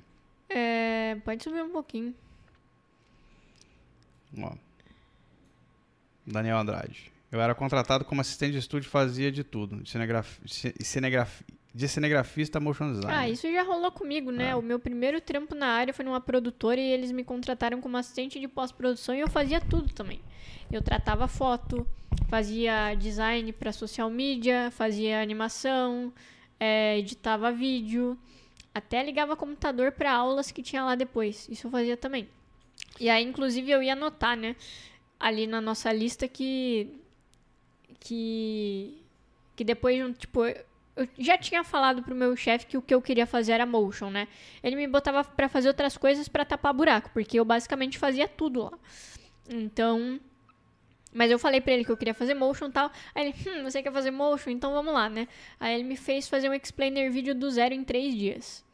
É, pode subir um pouquinho. Ó. Daniel Andrade. Eu era contratado como assistente de estúdio e fazia de tudo. De, cinegraf... de cinegrafista motion design. Ah, isso já rolou comigo, né? Ah. O meu primeiro trampo na área foi numa produtora e eles me contrataram como assistente de pós-produção e eu fazia tudo também. Eu tratava foto, fazia design para social media, fazia animação, é, editava vídeo, até ligava computador para aulas que tinha lá depois. Isso eu fazia também. E aí, inclusive, eu ia anotar, né? Ali na nossa lista que. Que. Que depois de um. Tipo, eu já tinha falado pro meu chefe que o que eu queria fazer era motion, né? Ele me botava pra fazer outras coisas pra tapar buraco, porque eu basicamente fazia tudo lá. Então, mas eu falei pra ele que eu queria fazer motion e tal. Aí ele, hum, você quer fazer motion? Então vamos lá, né? Aí ele me fez fazer um explainer vídeo do zero em três dias.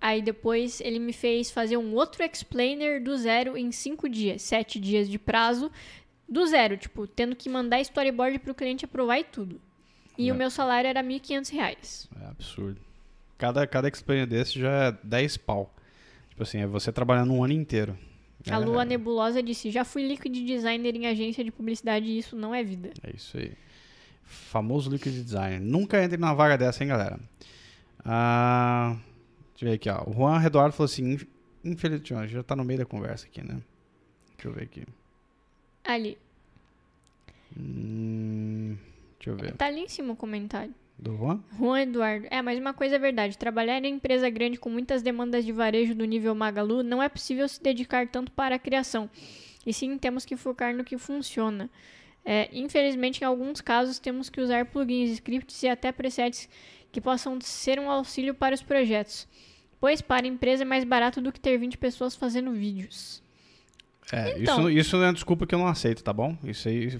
Aí depois ele me fez fazer um outro explainer do zero em cinco dias, sete dias de prazo, do zero, tipo, tendo que mandar storyboard pro cliente aprovar e tudo. E o É. meu salário era 1.500 reais. É absurdo. Cada, cada explainer desse já é 10 pau. Tipo assim, é você trabalhando um ano inteiro. A é, Lua Nebulosa disse: Já fui liquid designer em agência de publicidade e isso não é vida. É isso aí. Famoso liquid design. Nunca entre numa vaga dessa, hein, galera? Ah, deixa eu ver aqui, ó. O Juan Eduardo falou assim: "Inf- infelizmente, já tá no meio da conversa aqui, né? Deixa eu ver aqui. Ali. Hum, deixa eu ver. Tá ali em cima o comentário. Do Juan? Juan Eduardo. É, mas uma coisa é verdade. Trabalhar em empresa grande com muitas demandas de varejo do nível Magalu não é possível se dedicar tanto para a criação. E sim, temos que focar no que funciona. É, infelizmente, em alguns casos, temos que usar plugins, scripts e até presets que possam ser um auxílio para os projetos. Pois para a empresa é mais barato do que ter 20 pessoas fazendo vídeos. É, Então. isso, isso é uma desculpa que eu não aceito, tá bom? Isso aí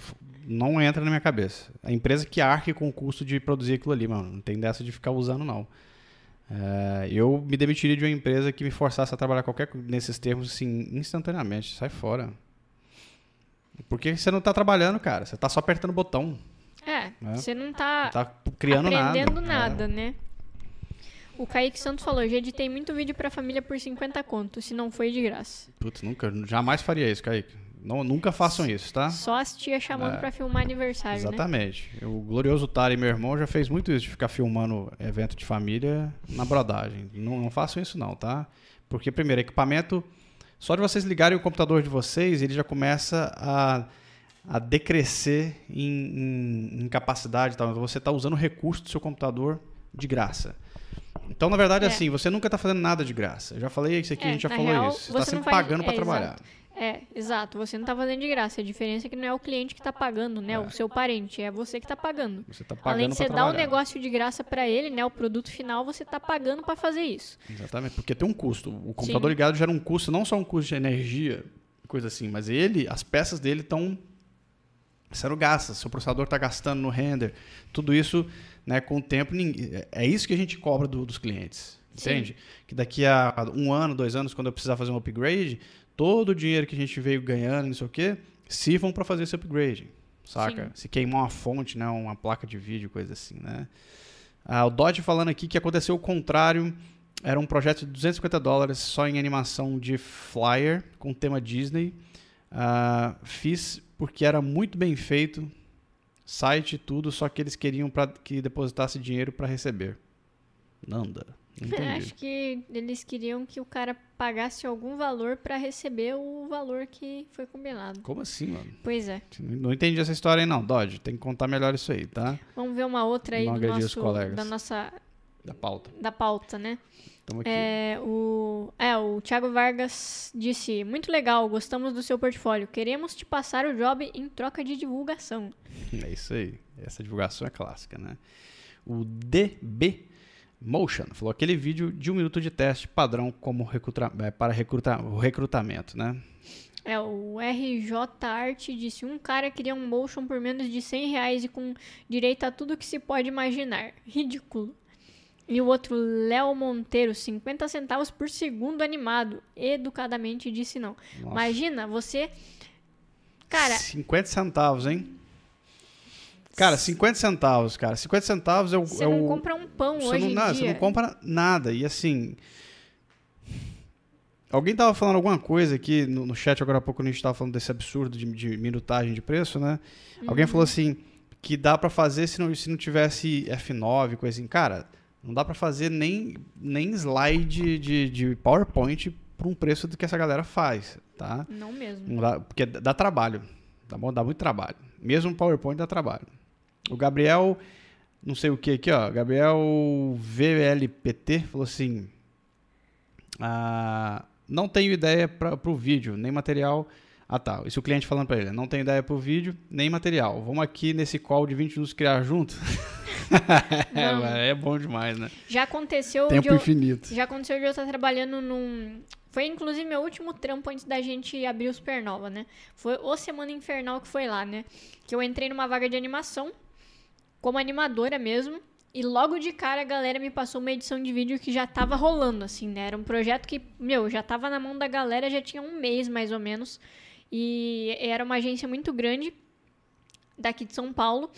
não entra na minha cabeça. A empresa que arque com o custo de produzir aquilo ali, mano. Não tem dessa de ficar usando, não. É, eu me demitiria de uma empresa que me forçasse a trabalhar qualquer nesses termos, assim, instantaneamente. Sai fora. Porque você não tá trabalhando, cara. Você tá só apertando o botão. É, É. você não tá, Não tá criando aprendendo nada. nada, né? O Kaique Santos falou, já editei muito vídeo pra família por 50 conto, se não foi de graça. É. Putz, nunca, jamais faria isso, Kaique. Não, nunca façam isso, tá? Só as tias chamando É. pra filmar aniversário, né? Exatamente. O glorioso Tari, meu irmão, já fez muito isso, de ficar filmando evento de família na brodagem. Não, não façam isso não, tá? Porque, primeiro, equipamento... Só de vocês ligarem o computador de vocês, ele já começa a, a decrescer em, em- em capacidade tal. Então, Você está usando o recurso do seu computador de graça. Então, na verdade, É. assim, você nunca está fazendo nada de graça. Eu já falei isso aqui, É, a gente já falou real, isso. Você está sempre pagando para é, trabalhar. exato. É, exato. Você não tá fazendo de graça. A diferença é que não é o cliente que tá pagando, né? O seu parente. É você que tá pagando. Você está pagando Além de para você dar o trabalhar. negócio de graça pra ele, né? O produto final, você tá pagando pra fazer isso. Exatamente, porque tem um custo. O computador Sim. ligado gera um custo, não só um custo de energia, coisa assim, mas ele, as peças dele estão sendo gastas. Seu processador está gastando no render. Tudo isso, né, com o tempo, ninguém- é isso que a gente cobra do- dos clientes. Sim. Entende? Que daqui a um ano, dois anos, quando eu precisar fazer um upgrade, todo o dinheiro que a gente veio ganhando, não sei o quê, sirvam para fazer esse upgrade. Saca? Sim. Se queimar uma fonte, né, uma placa de vídeo, coisa assim, né? Ah, o Dodge falando aqui que aconteceu o contrário. Era um projeto de 250 dólares só em animação de flyer com tema Disney. Ah, fiz porque era muito bem feito, site e tudo, só que eles queriam pra, que depositasse dinheiro para receber. Nanda. Acho que eles queriam que o cara pagasse algum valor pra receber o valor que foi combinado. Como assim, mano? Pois é. Não entendi essa história aí não, Dodge. Tem que contar melhor isso aí, tá? Vamos ver uma outra aí Não do nosso, colegas. da nossa Da pauta. da pauta, né? É, o, é, o Thiago Vargas disse: Muito legal, gostamos do seu portfólio. Queremos te passar o job em troca de divulgação. É isso aí. Essa divulgação é clássica, né? O DB Motion falou aquele vídeo de um minuto de teste padrão como recruta, é, para recruta, o recrutamento, né? É, o RJ Art disse: Um cara queria um motion por menos de 100 reais e com direito a tudo que se pode imaginar. Ridículo. E o outro, Léo Monteiro, 50 centavos por segundo animado. Educadamente disse não. Nossa. Imagina, você. Cara, 50 centavos, hein? Cara, 50 centavos, cara. 50 centavos é o. você é não o- compra um pão você hoje não, dia. você não compra nada. E assim. Alguém tava falando alguma coisa aqui no, no chat agora há pouco, quando a gente tava falando desse absurdo de, de minutagem de preço, né? Uhum. Alguém falou assim que dá pra fazer se não, se não tivesse F9, coisa assim. Cara, não dá pra fazer nem, nem slide de, de PowerPoint por um preço do que essa galera faz, tá? Não mesmo. Não dá- porque dá trabalho, tá bom? Dá muito trabalho. Mesmo PowerPoint dá trabalho. O Gabriel, não sei o que aqui, ó. Gabriel VLPT falou assim: ah, não tenho ideia para o vídeo, nem material. Ah tá, isso o cliente falando para ele, não tenho ideia para o vídeo, nem material. Vamos aqui nesse call de 20 minutos criar junto? é, é bom demais, né? Já aconteceu Tempo de eu, infinito. já aconteceu de eu estar trabalhando num foi inclusive meu último trampo antes da gente abrir o Supernova, né? Foi o Semana Infernal que foi lá, né? Que eu entrei numa vaga de animação como animadora mesmo. E logo de cara a galera me passou uma edição de vídeo que já tava rolando, assim, né? Era um projeto que, meu, já tava na mão da galera, já tinha um mês mais ou menos. E era uma agência muito grande daqui de São Paulo.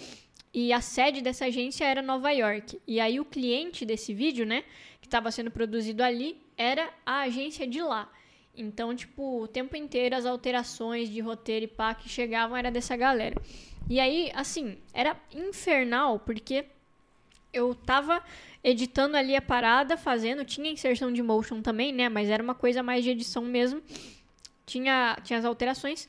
E a sede dessa agência era Nova York. E aí o cliente desse vídeo, né, que estava sendo produzido ali, era a agência de lá. Então, tipo, o tempo inteiro as alterações de roteiro e pá que chegavam era dessa galera. E aí, assim, era infernal, porque eu tava editando ali a parada, fazendo, tinha inserção de motion também, né, mas era uma coisa mais de edição mesmo. Tinha, tinha as alterações.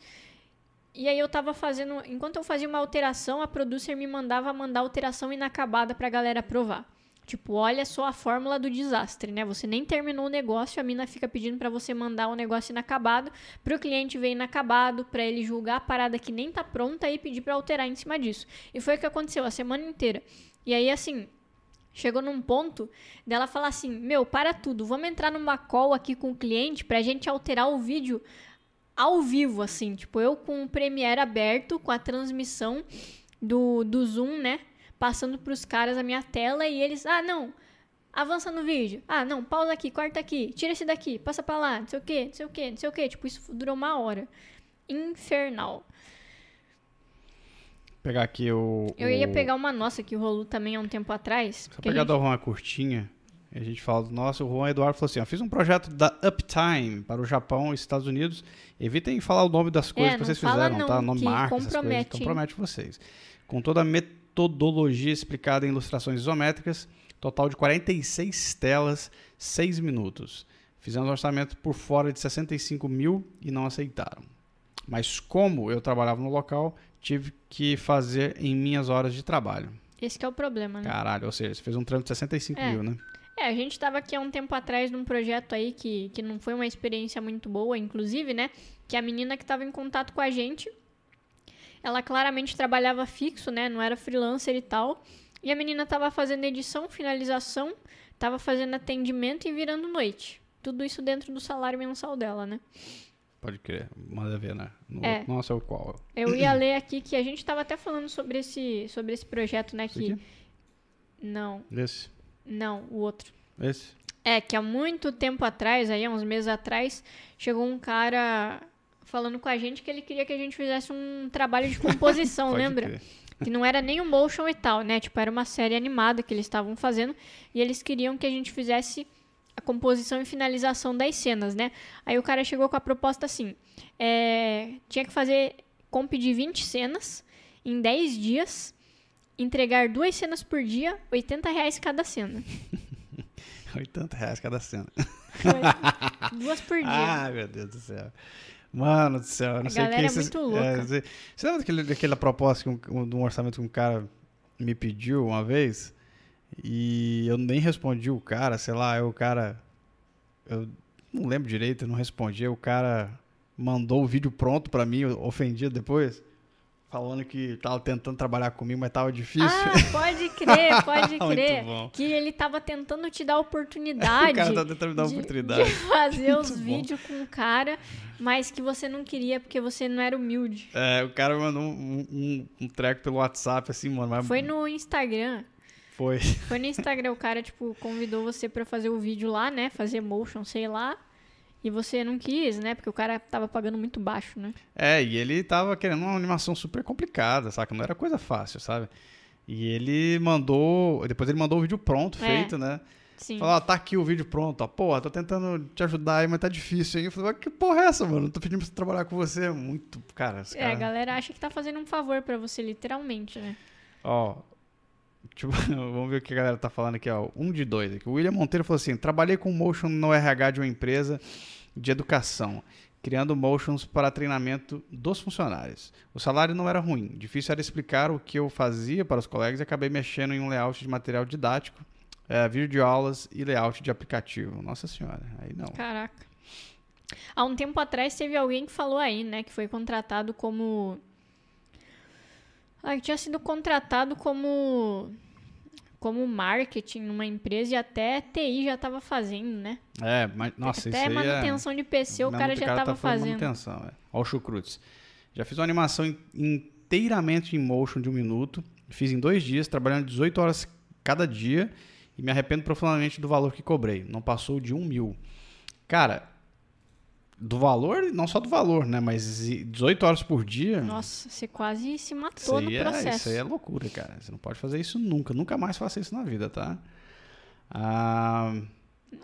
E aí eu tava fazendo. Enquanto eu fazia uma alteração, a producer me mandava mandar alteração inacabada pra galera aprovar. Tipo, olha só a fórmula do desastre, né? Você nem terminou o negócio, a mina fica pedindo para você mandar o negócio inacabado, pro cliente ver inacabado, para ele julgar a parada que nem tá pronta e pedir para alterar em cima disso. E foi o que aconteceu a semana inteira. E aí, assim, chegou num ponto dela falar assim: Meu, para tudo, vamos entrar numa call aqui com o cliente pra gente alterar o vídeo ao vivo, assim. Tipo, eu com o Premiere aberto, com a transmissão do, do Zoom, né? Passando pros caras a minha tela e eles, ah, não, avança no vídeo. Ah, não, pausa aqui, corta aqui, tira esse daqui, passa pra lá, não sei o que, não sei o que, não sei o que. Tipo, isso durou uma hora. Infernal. Pegar aqui o. Eu ia o- pegar uma nossa que rolou também há um tempo atrás. Só que a pegar gente- da Juan curtinha. A gente fala do nosso, o Juan Eduardo falou assim: ó, fiz um projeto da Uptime para o Japão e Estados Unidos. Evitem falar o nome das coisas É, que vocês fizeram, não, tá? Nome que marca, essas coisas. compromete? Compromete vocês. Com toda a metodologia explicada em ilustrações isométricas, total de 46 telas, 6 minutos. Fizemos um orçamento por fora de 65 mil e não aceitaram. Mas como eu trabalhava no local, tive que fazer em minhas horas de trabalho. Esse que é o problema, né? Caralho, ou seja, você fez um trampo de 65 É. mil, né? É, a gente tava aqui há um tempo atrás num projeto aí que, que não foi uma experiência muito boa, inclusive, né? Que a menina que tava em contato com a gente, ela claramente trabalhava fixo, né? Não era freelancer e tal. E a menina tava fazendo edição, finalização, tava fazendo atendimento e virando noite. Tudo isso dentro do salário mensal dela, né? Pode crer, manda ver, né? No É. Nossa, é o qual? Eu ia ler aqui que a gente tava até falando sobre esse, sobre esse projeto, né? Esse Que. aqui? Não, Esse? não, o outro. Esse? É, que há muito tempo atrás, aí, há uns meses atrás, chegou um cara falando com a gente que ele queria que a gente fizesse um trabalho de composição, lembra? crer. Que não era nem um motion e tal, né? Tipo, era uma série animada que eles estavam fazendo e eles queriam que a gente fizesse a composição e finalização das cenas, né? Aí o cara chegou com a proposta assim: é, tinha que fazer comp de 20 cenas em 10 dias, entregar duas cenas por dia, 80 reais cada cena. 80 reais cada cena. Duas por dia. Ai, meu Deus do céu. Mano do céu, não A sei o que galera é esses- muito louca. você, você lembra daquele, daquela proposta, que um, de um orçamento que um cara me pediu uma vez? E eu nem respondi o cara, sei lá, o cara. Eu não lembro direito, eu não respondi. O cara mandou o vídeo pronto pra mim, ofendido depois, falando que tava tentando trabalhar comigo, mas tava difícil. Ah, pode crer, pode crer. Que ele tava tentando te dar oportunidade. o cara tá tentando me dar de- oportunidade. De fazer Muito os vídeos com o cara, mas que você não queria porque você não era humilde. É, o cara mandou um, um, um treco pelo WhatsApp, assim, mano. Mas Foi no Instagram. Foi. Foi no Instagram, o cara, tipo, convidou você pra fazer o vídeo lá, né? Fazer motion, sei lá. E você não quis, né? Porque o cara tava pagando muito baixo, né? É, e ele tava querendo uma animação super complicada, saca? Não era coisa fácil, sabe? E ele mandou. Depois ele mandou o vídeo pronto, É. feito, né? Sim. Falou, ó, tá aqui o vídeo pronto, ó. Porra, tô tentando te ajudar aí, mas tá difícil, hein? Eu falei, mas que porra é essa, mano? Tô pedindo pra você trabalhar com você. É muito. Cara, É, a cara. galera acha que tá fazendo um favor pra você, literalmente, né? Ó. Tipo, vamos ver o que a galera tá falando aqui, ó. Um de dois aqui. O William Monteiro falou assim: trabalhei com motion no RH de uma empresa de educação, criando motions para treinamento dos funcionários. O salário não era ruim, difícil era explicar o que eu fazia para os colegas e acabei mexendo em um layout de material didático, é, vídeo de aulas e layout de aplicativo. Nossa senhora, aí não. Caraca. Há um tempo atrás teve alguém que falou aí, né, que foi contratado como. Ah, que tinha sido contratado como. Como marketing numa empresa e até TI já tava fazendo, né? É, mas, nossa, até isso aí é... manutenção de PC o cara já tava tá fazendo. Manutenção, é. Ó o Chucrutes. Já fiz uma animação in- inteiramente em motion de um minuto. Fiz em dois dias, trabalhando 18 horas cada dia. E me arrependo profundamente do valor que cobrei. Não passou de um mil. Cara, do valor, não só do valor, né? Mas e 18 horas por dia. Nossa, você quase se matou no é, processo. isso aí é loucura, cara. Você não pode fazer isso nunca. Nunca mais faça isso na vida, tá? Ah,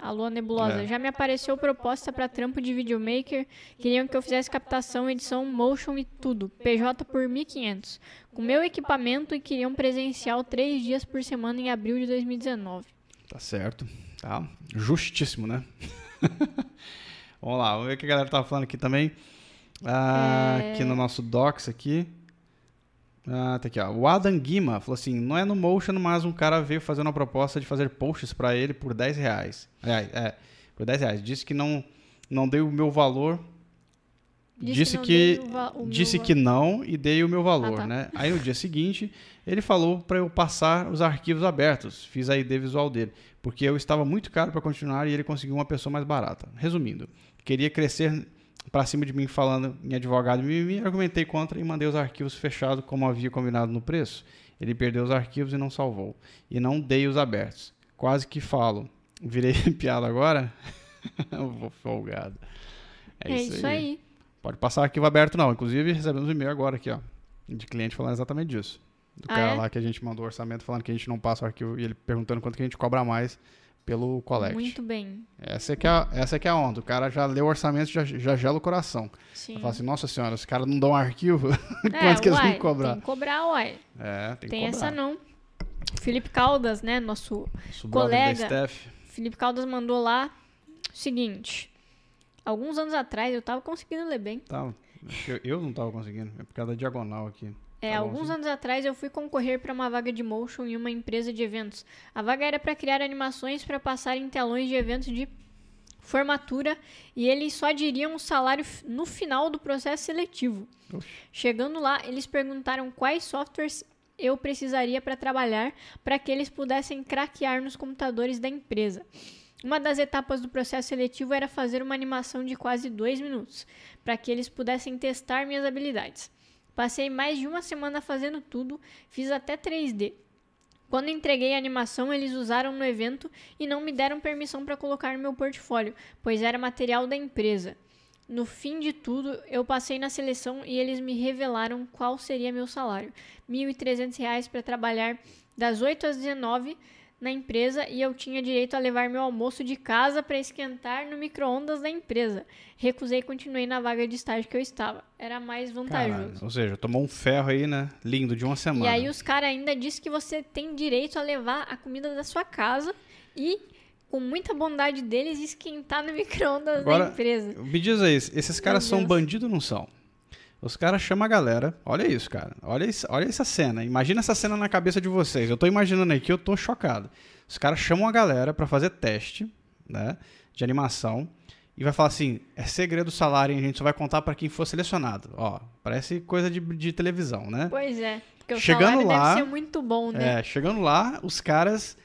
Alô, Nebulosa. É. Já me apareceu proposta pra trampo de videomaker. Queriam que eu fizesse captação, edição, motion e tudo. PJ por 1.500. Com meu equipamento e queriam presencial três dias por semana em abril de 2019. Tá certo. Tá. Justíssimo, né? vamos lá, vamos ver o que a galera tava falando aqui também. Ah, É. Aqui no nosso Docs aqui. Ah, tá aqui, ó. O Adam Guima falou assim: não é no Motion, mas um cara veio fazendo uma proposta de fazer posts pra ele por 10 reais. É, é, por 10 reais. Disse que não, não dei o meu valor. Disse, não que, meu disse que não e dei o meu valor, Ah, tá. né? Aí no dia seguinte, ele falou pra eu passar os arquivos abertos. Fiz a ID visual dele, porque eu estava muito caro pra continuar e ele conseguiu uma pessoa mais barata. Resumindo, queria crescer pra cima de mim falando em advogado e mimimi, argumentei contra e mandei os arquivos fechados como havia combinado no preço. Ele perdeu os arquivos e não salvou. E não dei os abertos. Quase que falo. Virei piada agora? Vou folgado. É, isso aí. Pode passar arquivo aberto não. Inclusive, recebemos um e-mail agora aqui, ó. De cliente falando exatamente disso. Do Ah, cara é? lá que a gente mandou orçamento falando que a gente não passa o arquivo e ele perguntando quanto que a gente cobra mais pelo collect. Muito bem. Essa é que é, a- essa é que é a onda. O cara já leu o orçamento e já, já gela o coração. Sim. Fala assim, nossa senhora, os caras não dão arquivo, É, quanto que eles vão cobrar? Tem que cobrar, uai. É, tem, Tem, que cobrar. essa não. Felipe Caldas, né? Nosso colega. Felipe Caldas mandou lá o seguinte. Alguns anos atrás eu tava conseguindo ler bem. Tava. Eu, eu não tava conseguindo. É por causa da diagonal aqui. É, Tá alguns anos atrás eu fui concorrer para uma vaga de motion em uma empresa de eventos. A vaga era para criar animações para passar em telões de eventos de formatura e eles só diriam o salário no final do processo seletivo. Chegando lá, eles perguntaram quais softwares eu precisaria para trabalhar para que eles pudessem craquear nos computadores da empresa. Uma das etapas do processo seletivo era fazer uma animação de quase dois minutos, para que eles pudessem testar minhas habilidades. Passei mais de uma semana fazendo tudo, fiz até 3D. Quando entreguei a animação, eles usaram no evento e não me deram permissão para colocar no meu portfólio, pois era material da empresa. No fim de tudo, eu passei na seleção e eles me revelaram qual seria meu salário. R$ 1.300 para trabalhar das 8 às 19 na empresa e eu tinha direito a levar meu almoço de casa para esquentar no micro-ondas da empresa. Recusei e continuei na vaga de estágio que eu estava. Era mais vantajoso. Caralho. Ou seja, tomou um ferro aí, né? Lindo, de uma semana. E aí os caras ainda dizem que você tem direito a levar a comida da sua casa e, com muita bondade deles, esquentar no micro-ondas da empresa. Me diz aí, esses caras são bandidos ou não são? Os caras chamam a galera. Olha isso, cara. Olha, isso, olha essa cena. Imagina essa cena na cabeça de vocês. Eu tô imaginando aqui, eu tô chocado. Os caras chamam a galera pra fazer teste, né? De animação. E vai falar assim: é segredo do salário, hein? a gente só vai contar pra quem for selecionado. Ó, parece coisa de, de televisão, né? Pois é, porque o Chegando salário lá- deve ser muito bom, né? É, chegando lá, os caras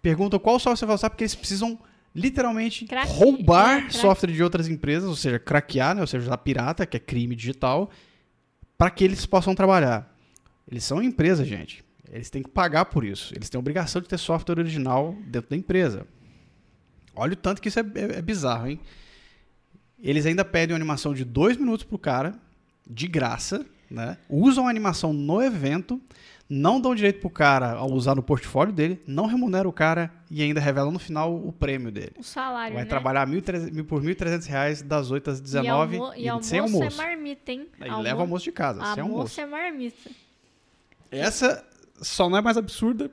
perguntam qual software você vai usar, porque eles precisam literalmente Craque- roubar é, craque. software de outras empresas, ou seja, craquear, né, ou seja, usar pirata, que é crime digital, para que eles possam trabalhar. Eles são empresa, gente. Eles têm que pagar por isso. Eles têm obrigação de ter software original dentro da empresa. Olha o tanto que isso é, é- é bizarro, hein? Eles ainda pedem uma animação de dois minutos pro cara, de graça, né? Usam a animação no evento, não dão direito pro cara ao usar no portfólio dele, não remuneram o cara e ainda revelam no final o prêmio dele. O salário, Vai né? trabalhar 1.300 mil por 1.300 reais das 8 às e 19 almo e, e almoço, sem almoço. é marmita, hein? Aí leva o almoço de casa, sem almoço. Almoço é marmita. Essa só não é mais absurda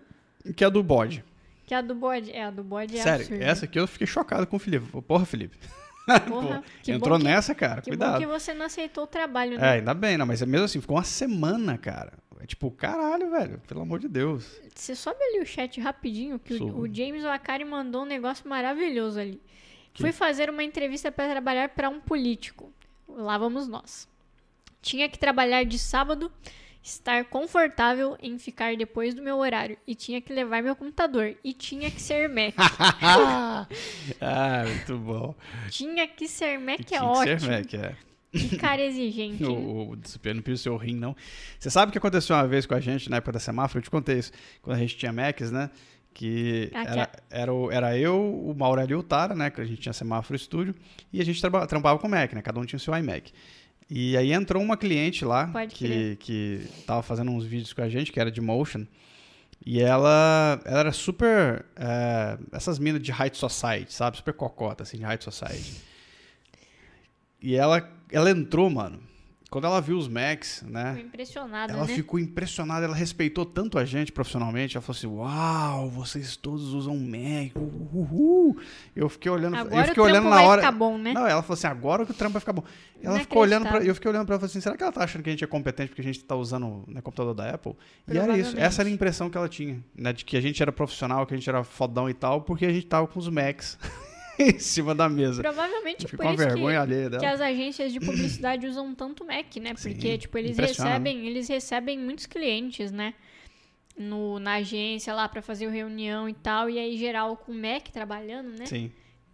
que a do bode. Que a do bode, é, a do bode é Sério, absurda. essa aqui eu fiquei chocado com o Felipe. Porra, Felipe. Porra, Pô, entrou que- nessa, cara. Que Cuidado. bom que você não aceitou o trabalho, É, né? ainda bem, não, mas é mesmo assim, ficou uma semana, cara. É tipo, caralho, velho, pelo amor de Deus. Você sobe ali o chat rapidinho, que o, o James Wakari mandou um negócio maravilhoso ali. Que? Fui fazer uma entrevista para trabalhar para um político. Lá vamos nós. Tinha que trabalhar de sábado, estar confortável em ficar depois do meu horário. E tinha que levar meu computador. E tinha que ser Mac. ah, muito bom. tinha que ser Mac é Tinha que ótimo. ser Mac, é. Que cara exigente. O, o disciplina não ser o rim, não. Você sabe o que aconteceu uma vez com a gente na época da semáforo? Eu te contei isso. Quando a gente tinha Macs, né? Que Ah, era, era, o- era eu, o Maurélio e o Tara, né? Que a gente tinha semáforo estúdio. E a gente traba- trampava com Mac, né? Cada um tinha o seu iMac. E aí entrou uma cliente lá Pode que, que tava fazendo uns vídeos com a gente, que era de motion. E ela, ela era super. é, essas minas de High Society, sabe? Super cocota, assim, de High Society. E ela, ela entrou, mano, quando ela viu os Macs, Ficou né? impressionada, Ela né? ficou impressionada, ela respeitou tanto a gente profissionalmente. Ela falou assim: Uau, vocês todos usam Mac. Uhul. Eu fiquei olhando, eu Agora o fiquei trampo olhando na vai hora. ficar bom, né? Não, ela falou assim: agora que o trampo vai ficar bom. Ela ficou olhando pra, eu fiquei olhando pra ela e falei assim: será que ela tá achando que a gente é competente porque a gente tá usando né, computador da Apple? E era isso. Essa era a impressão que ela tinha, né? De que a gente era profissional, que a gente era fodão e tal, porque a gente tava com os Macs em cima da mesa. Provavelmente por isso que, que as agências de publicidade usam tanto Mac, né? Sim, Porque, tipo, eles impressiona, recebem, eles recebem muitos clientes, né? No, na agência lá pra fazer reunião e tal. E aí, geral, com Mac trabalhando, né? Sim.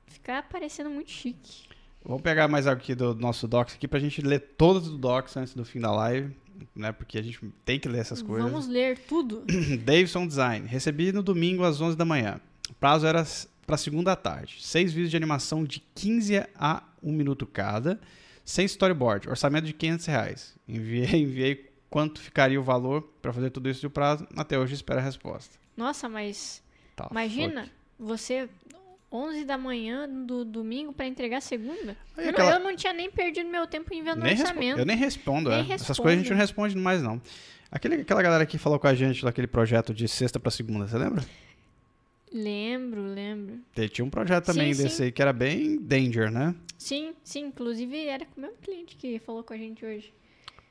Fica parecendo muito chique. Vamos pegar mais algo aqui do nosso Docs aqui pra gente ler todos os Docs antes do fim da live, né? Porque a gente tem que ler essas coisas. Vamos ler tudo. Davidson Design. Recebi no domingo às 11 da manhã. O prazo era para segunda tarde. Seis vídeos de animação de 15 a 1 minuto cada, sem storyboard. Orçamento de 500 reais. Enviei, enviei quanto ficaria o valor para fazer tudo isso de prazo. Até hoje espero a resposta. Nossa, mas Tá, imagina você 11 da manhã do domingo pra entregar segunda. Aí Eu, aquela- não, eu não tinha nem perdido meu tempo em vendo Nem respo- orçamento. eu nem respondo, Nem é. Essas respondo. coisas a gente não responde mais, não. Aquele, aquela galera que falou com a gente daquele projeto de sexta para segunda, você lembra? Lembro, lembro. Tinha um projeto também Sim, desse sim. aí que era bem danger, né? Sim, sim. Inclusive, era com o mesmo cliente que falou com a gente hoje.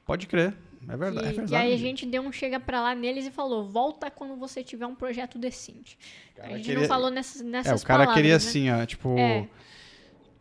Pode crer. É verdade. E, é e verdade. aí a gente deu um chega pra lá neles e falou: volta quando você tiver um projeto decente. a gente queria- não falou nessas, É, nessas o cara palavras, queria né? assim, ó, tipo, É.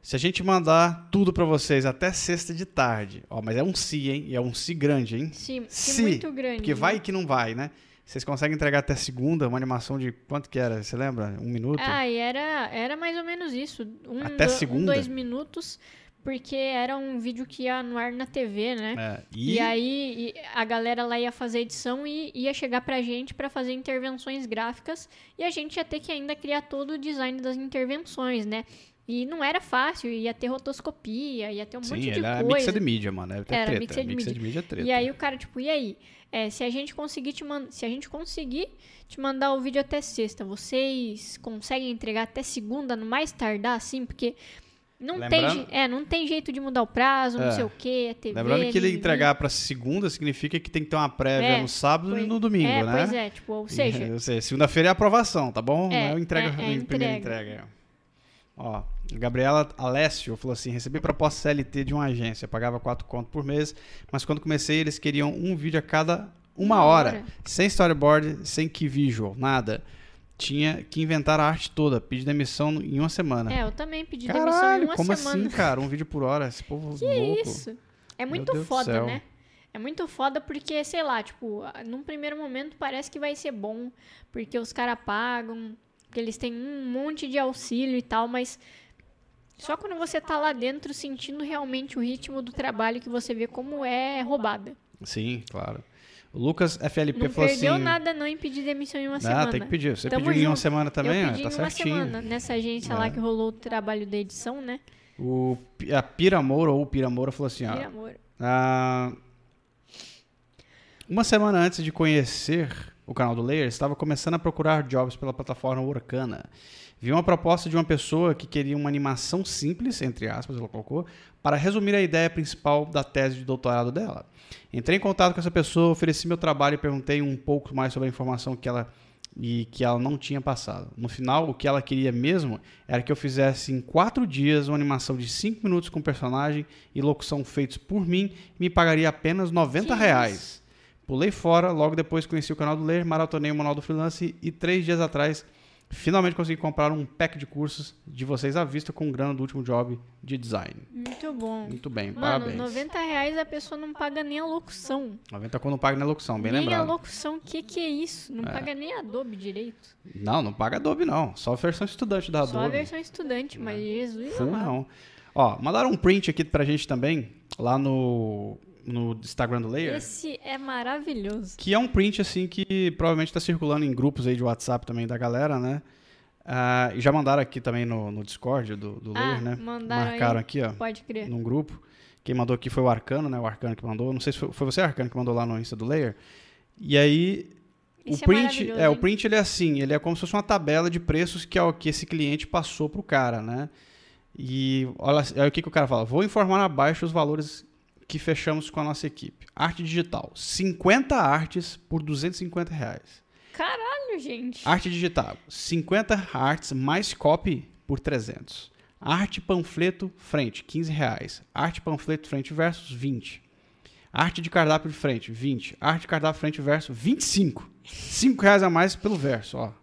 se a gente mandar tudo pra vocês até sexta de tarde, ó, mas é um se, hein? E é um se grande, hein? Sim, Se, sim, muito grande. Porque né? vai que não vai, né? Vocês conseguem entregar até segunda uma animação de quanto que era? Você lembra? Um minuto? Ah, e era, era mais ou menos isso. Um, Até do- um, segunda? dois minutos, porque era um vídeo que ia no ar na TV, né? É, E, E, aí e a galera lá ia fazer edição e ia chegar pra gente pra fazer intervenções gráficas e a gente ia ter que ainda criar todo o design das intervenções, né? E não era fácil, ia ter rotoscopia, ia ter um sim, monte de ele é coisa. mixed media, mano. É até Era treta. mixed mixed media. media é treta. E aí o cara, tipo, e aí? É, se a gente conseguir te mandar. Se a gente conseguir te mandar o vídeo até sexta, vocês conseguem entregar até segunda, no mais tardar, assim, porque não tem, Lembrando- é, não tem jeito de mudar o prazo, não É. sei o que, é TV. Lembrando que ele mimimi. entregar pra segunda significa que tem que ter uma prévia É, no sábado e no domingo, é, né? Pois é, tipo, ou seja, segunda-feira é aprovação, tá bom? É, não é o entrega, é- é a primeira entrega. entrega. Ó, Gabriela Alessio falou assim: recebi proposta CLT de uma agência, pagava 4 conto por mês, mas quando comecei eles queriam um vídeo a cada uma, Uma hora, hora. sem storyboard, sem key visual, nada. Tinha que inventar a arte toda, pedi demissão em uma semana. é, eu também pedi demissão em Caralho, uma como semana. assim, cara? Um vídeo por hora, esse povo Que louco. isso? É muito foda, né? É muito foda porque, sei lá, tipo, num primeiro momento parece que vai ser bom, porque os caras pagam, porque eles têm um monte de auxílio e tal, mas só quando você tá lá dentro sentindo realmente o ritmo do trabalho que você vê como é roubada. Sim, claro. O Lucas FLP Não falou perdeu assim. nada não em pedir demissão em uma Ah, semana. tem que pedir. Você Tamo pediu em uma junto. semana também, eu ó, pedi tá em uma certinho. semana nessa agência lá É. que rolou o trabalho da edição, né? O, a Piramoura ou o Piramoura falou assim, ó. Vira amor. ah, uma semana antes de conhecer o canal do Layer, estava começando a procurar jobs pela plataforma Orkana. Vi uma proposta de uma pessoa que queria uma animação simples, entre aspas, ela colocou, para resumir a ideia principal da tese de doutorado dela. Entrei em contato com essa pessoa, ofereci meu trabalho e perguntei um pouco mais sobre a informação que ela e que ela não tinha passado. No final, o que ela queria mesmo era que eu fizesse em quatro dias uma animação de cinco minutos com personagem e locução feitos por mim e me pagaria apenas 90 Que reais. Pulei fora, logo depois conheci o canal do Ler, maratonei o Manual do Freelance e três dias atrás finalmente consegui comprar um pack de cursos de vocês à vista com grana do último job de design. Muito bom. Muito bem, Mano, parabéns. 90 reais a pessoa não paga nem a locução. 90 quando paga na locução, bem nem lembrado. a locução, que que é isso? Não É. paga nem a Adobe direito. Não, não paga Adobe não, só a versão estudante da Só a Adobe. versão estudante, mas Jesus Full amado. não. Ó, mandaram um print aqui pra gente também, lá no, no Instagram do Layer. Esse é maravilhoso. Que é um print, assim, que provavelmente está circulando em grupos aí de WhatsApp também da galera, né? E já mandaram aqui também no, no Discord do, do Ah, Layer, né? mandaram Marcaram aí. aqui, ó, Pode crer. num grupo. Quem mandou aqui foi o Arcano, né? O Arcano que mandou. Não sei se foi, foi você, Arcano, que mandou lá no Insta do Layer. E aí, o é print, maravilhoso, é, o print ele é assim, ele é como se fosse uma tabela de preços que é o que esse cliente passou pro cara, né? E olha, olha o que, que o cara fala. Vou informar abaixo os valores que fechamos com a nossa equipe. Arte digital. 50 artes por 250 reais. Caralho, gente. Arte digital. 50 artes mais copy por 300. Arte panfleto frente, 15 reais. Arte panfleto frente versus 20. Arte de cardápio de frente, 20. Arte de cardápio frente verso, 25. 5 reais a mais pelo verso, ó.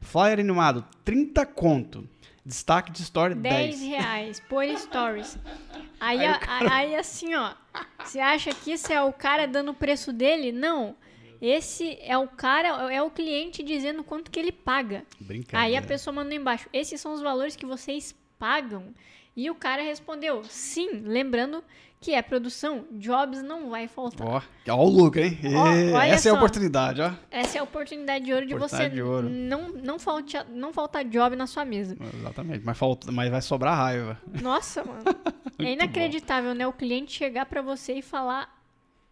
Flyer animado, 30 conto. Destaque de story, 10. 10 reais por stories. Aí, Aí o a- aí, assim, ó. Você acha que isso é o cara dando o preço dele? Não. Esse é o cara, é o cliente dizendo quanto que ele paga. Brincadeira. Aí a pessoa mandou embaixo: esses são os valores que vocês pagam. E o cara respondeu: sim, lembrando que é produção, jobs não vai faltar. Ó, ó o lucro, hein? Ó, olha Essa é a só. oportunidade, ó. Essa é a oportunidade de ouro de Oportunidade você de ouro. Não, não, falte, não faltar job na sua mesa. Exatamente, mas, falta, mas vai sobrar raiva. Nossa, mano. é inacreditável, né? O cliente chegar pra você e falar: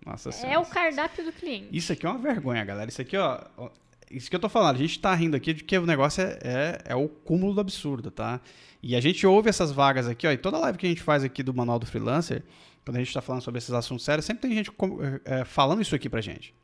Nossa é senhora. o cardápio do cliente. Isso aqui é uma vergonha, galera. Isso aqui, ó. ó, Isso que eu tô falando, a gente tá rindo aqui de que o negócio é, é, é o cúmulo do absurdo, tá? E a gente ouve essas vagas aqui, ó, e toda live que a gente faz aqui do Manual do Freelancer, quando a gente tá falando sobre esses assuntos sérios, sempre tem gente é, falando isso aqui pra gente.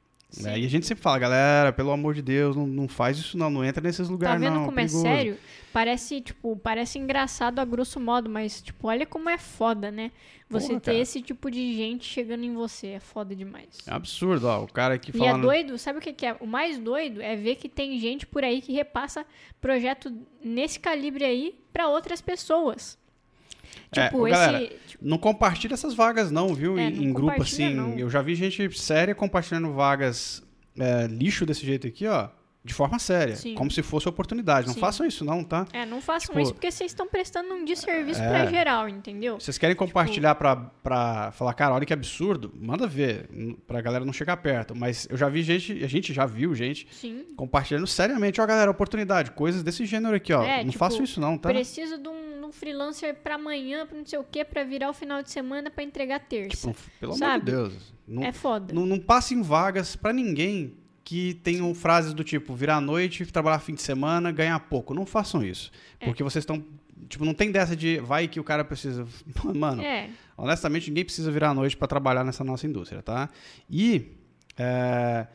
né? E a gente sempre fala, galera, pelo amor de Deus, não, não faz isso não, não entra nesses Tá lugares vendo não. como perigoso. é sério? Parece, tipo, parece engraçado a grosso modo, mas, tipo, olha como é foda, né? Você Porra, ter cara. esse tipo de gente chegando em você. É foda demais. É absurdo, ó, o cara aqui E é doido, sabe o que, que é? O mais doido é ver que tem gente por aí que repassa projeto nesse calibre aí pra outras pessoas. É, Tipo, ô, esse. galera, tipo, Não compartilha essas vagas não, viu? É, em, não em grupo assim. não. Eu já vi gente séria compartilhando vagas é, lixo desse jeito aqui, ó. De forma séria. Sim. Como se fosse oportunidade. Não Sim. façam isso não, tá? é, não façam tipo, isso porque vocês estão prestando um desserviço É. pra geral, entendeu? Vocês querem compartilhar pra, pra falar, cara, olha que absurdo? Manda ver, pra galera não chegar perto. Mas eu já vi gente, a gente já viu gente Sim. compartilhando seriamente. Ó, galera, oportunidade, coisas desse gênero aqui, ó. É, não tipo, façam isso não, tá? Preciso de um, um freelancer pra amanhã, pra não sei o que, pra virar o final de semana pra entregar terça. Tipo, pelo amor sabe? de Deus. Não, é foda. Não, não passem vagas pra ninguém que tenham frases do tipo virar à noite, trabalhar fim de semana, ganhar pouco. Não façam isso. É. Porque vocês estão. Tipo, não tem dessa de vai que o cara precisa. Mano, É, honestamente, ninguém precisa virar à noite pra trabalhar nessa nossa indústria, tá? E. é,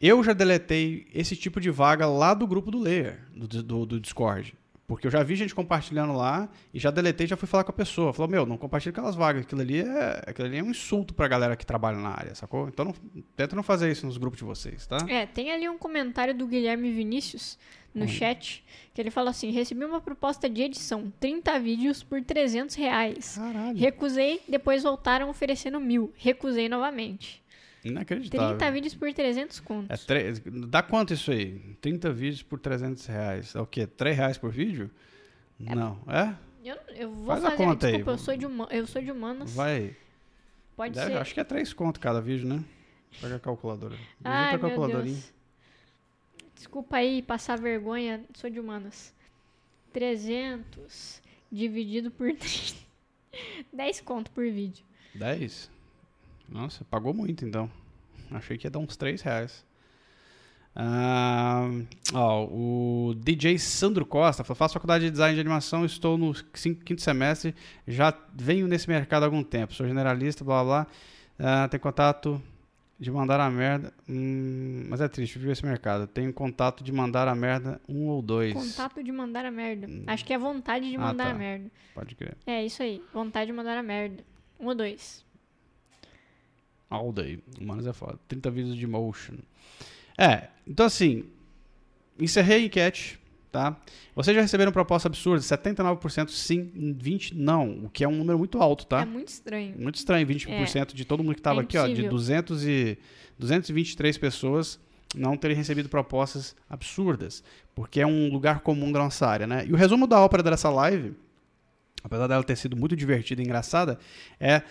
eu já deletei esse tipo de vaga lá do grupo do Layer, do, do, do Discord. Porque eu já vi gente compartilhando lá e já deletei já fui falar com a pessoa. Falou, meu, não compartilha aquelas vagas. Aquilo ali é, aquilo ali é um insulto pra galera que trabalha na área, sacou? Então não, tenta não fazer isso nos grupos de vocês, tá? é, tem ali um comentário do Guilherme Vinícius no Hum. chat, que ele fala assim, recebi uma proposta de edição, 30 vídeos por 300 reais. Caralho. Recusei, depois voltaram oferecendo mil. Recusei novamente. Inacreditável. 30 vídeos por 300 É contos. tre... Dá quanto isso aí? 30 vídeos por 300 reais. É o quê? 3 reais por vídeo? Não. É? Eu, eu vou Faz a fazer, conta aí. desculpa, eu sou de, huma- eu sou de humanas. Vai. Pode Deve- ser. Acho que é 3 conto cada vídeo, né? Pega a calculadora. Ai, a meu calculadorinha. Deus. Desculpa aí passar vergonha, sou de humanas. 300 dividido por 30. 10 conto por vídeo. 10? Nossa, pagou muito então. Achei que ia dar uns 3 reais. Ah, ó, o DJ Sandro Costa falou: faço faculdade de design de animação, estou no cin- quinto semestre, já venho nesse mercado há algum tempo, sou generalista, blá blá. blá. Ah, tem contato de mandar a merda. Hum, mas é triste, viu esse mercado. Tenho contato de mandar a merda um ou dois. Contato de mandar a merda. Acho que é vontade de Ah, mandar tá. a merda. Pode crer. É isso aí. Vontade de mandar a merda. Um ou dois. All day. Humanos é foda. 30 vídeos de motion. É, então assim, encerrei a enquete, tá? Vocês já receberam proposta absurda? 79% sim, 20% não, o que é um número muito alto, tá? É muito estranho. Muito estranho, 20% de todo mundo que estava É aqui, ó, de impossível. 200 e 223 pessoas não terem recebido propostas absurdas, porque é um lugar comum da nossa área, né? E o resumo da ópera dessa live, apesar dela ter sido muito divertida e engraçada, é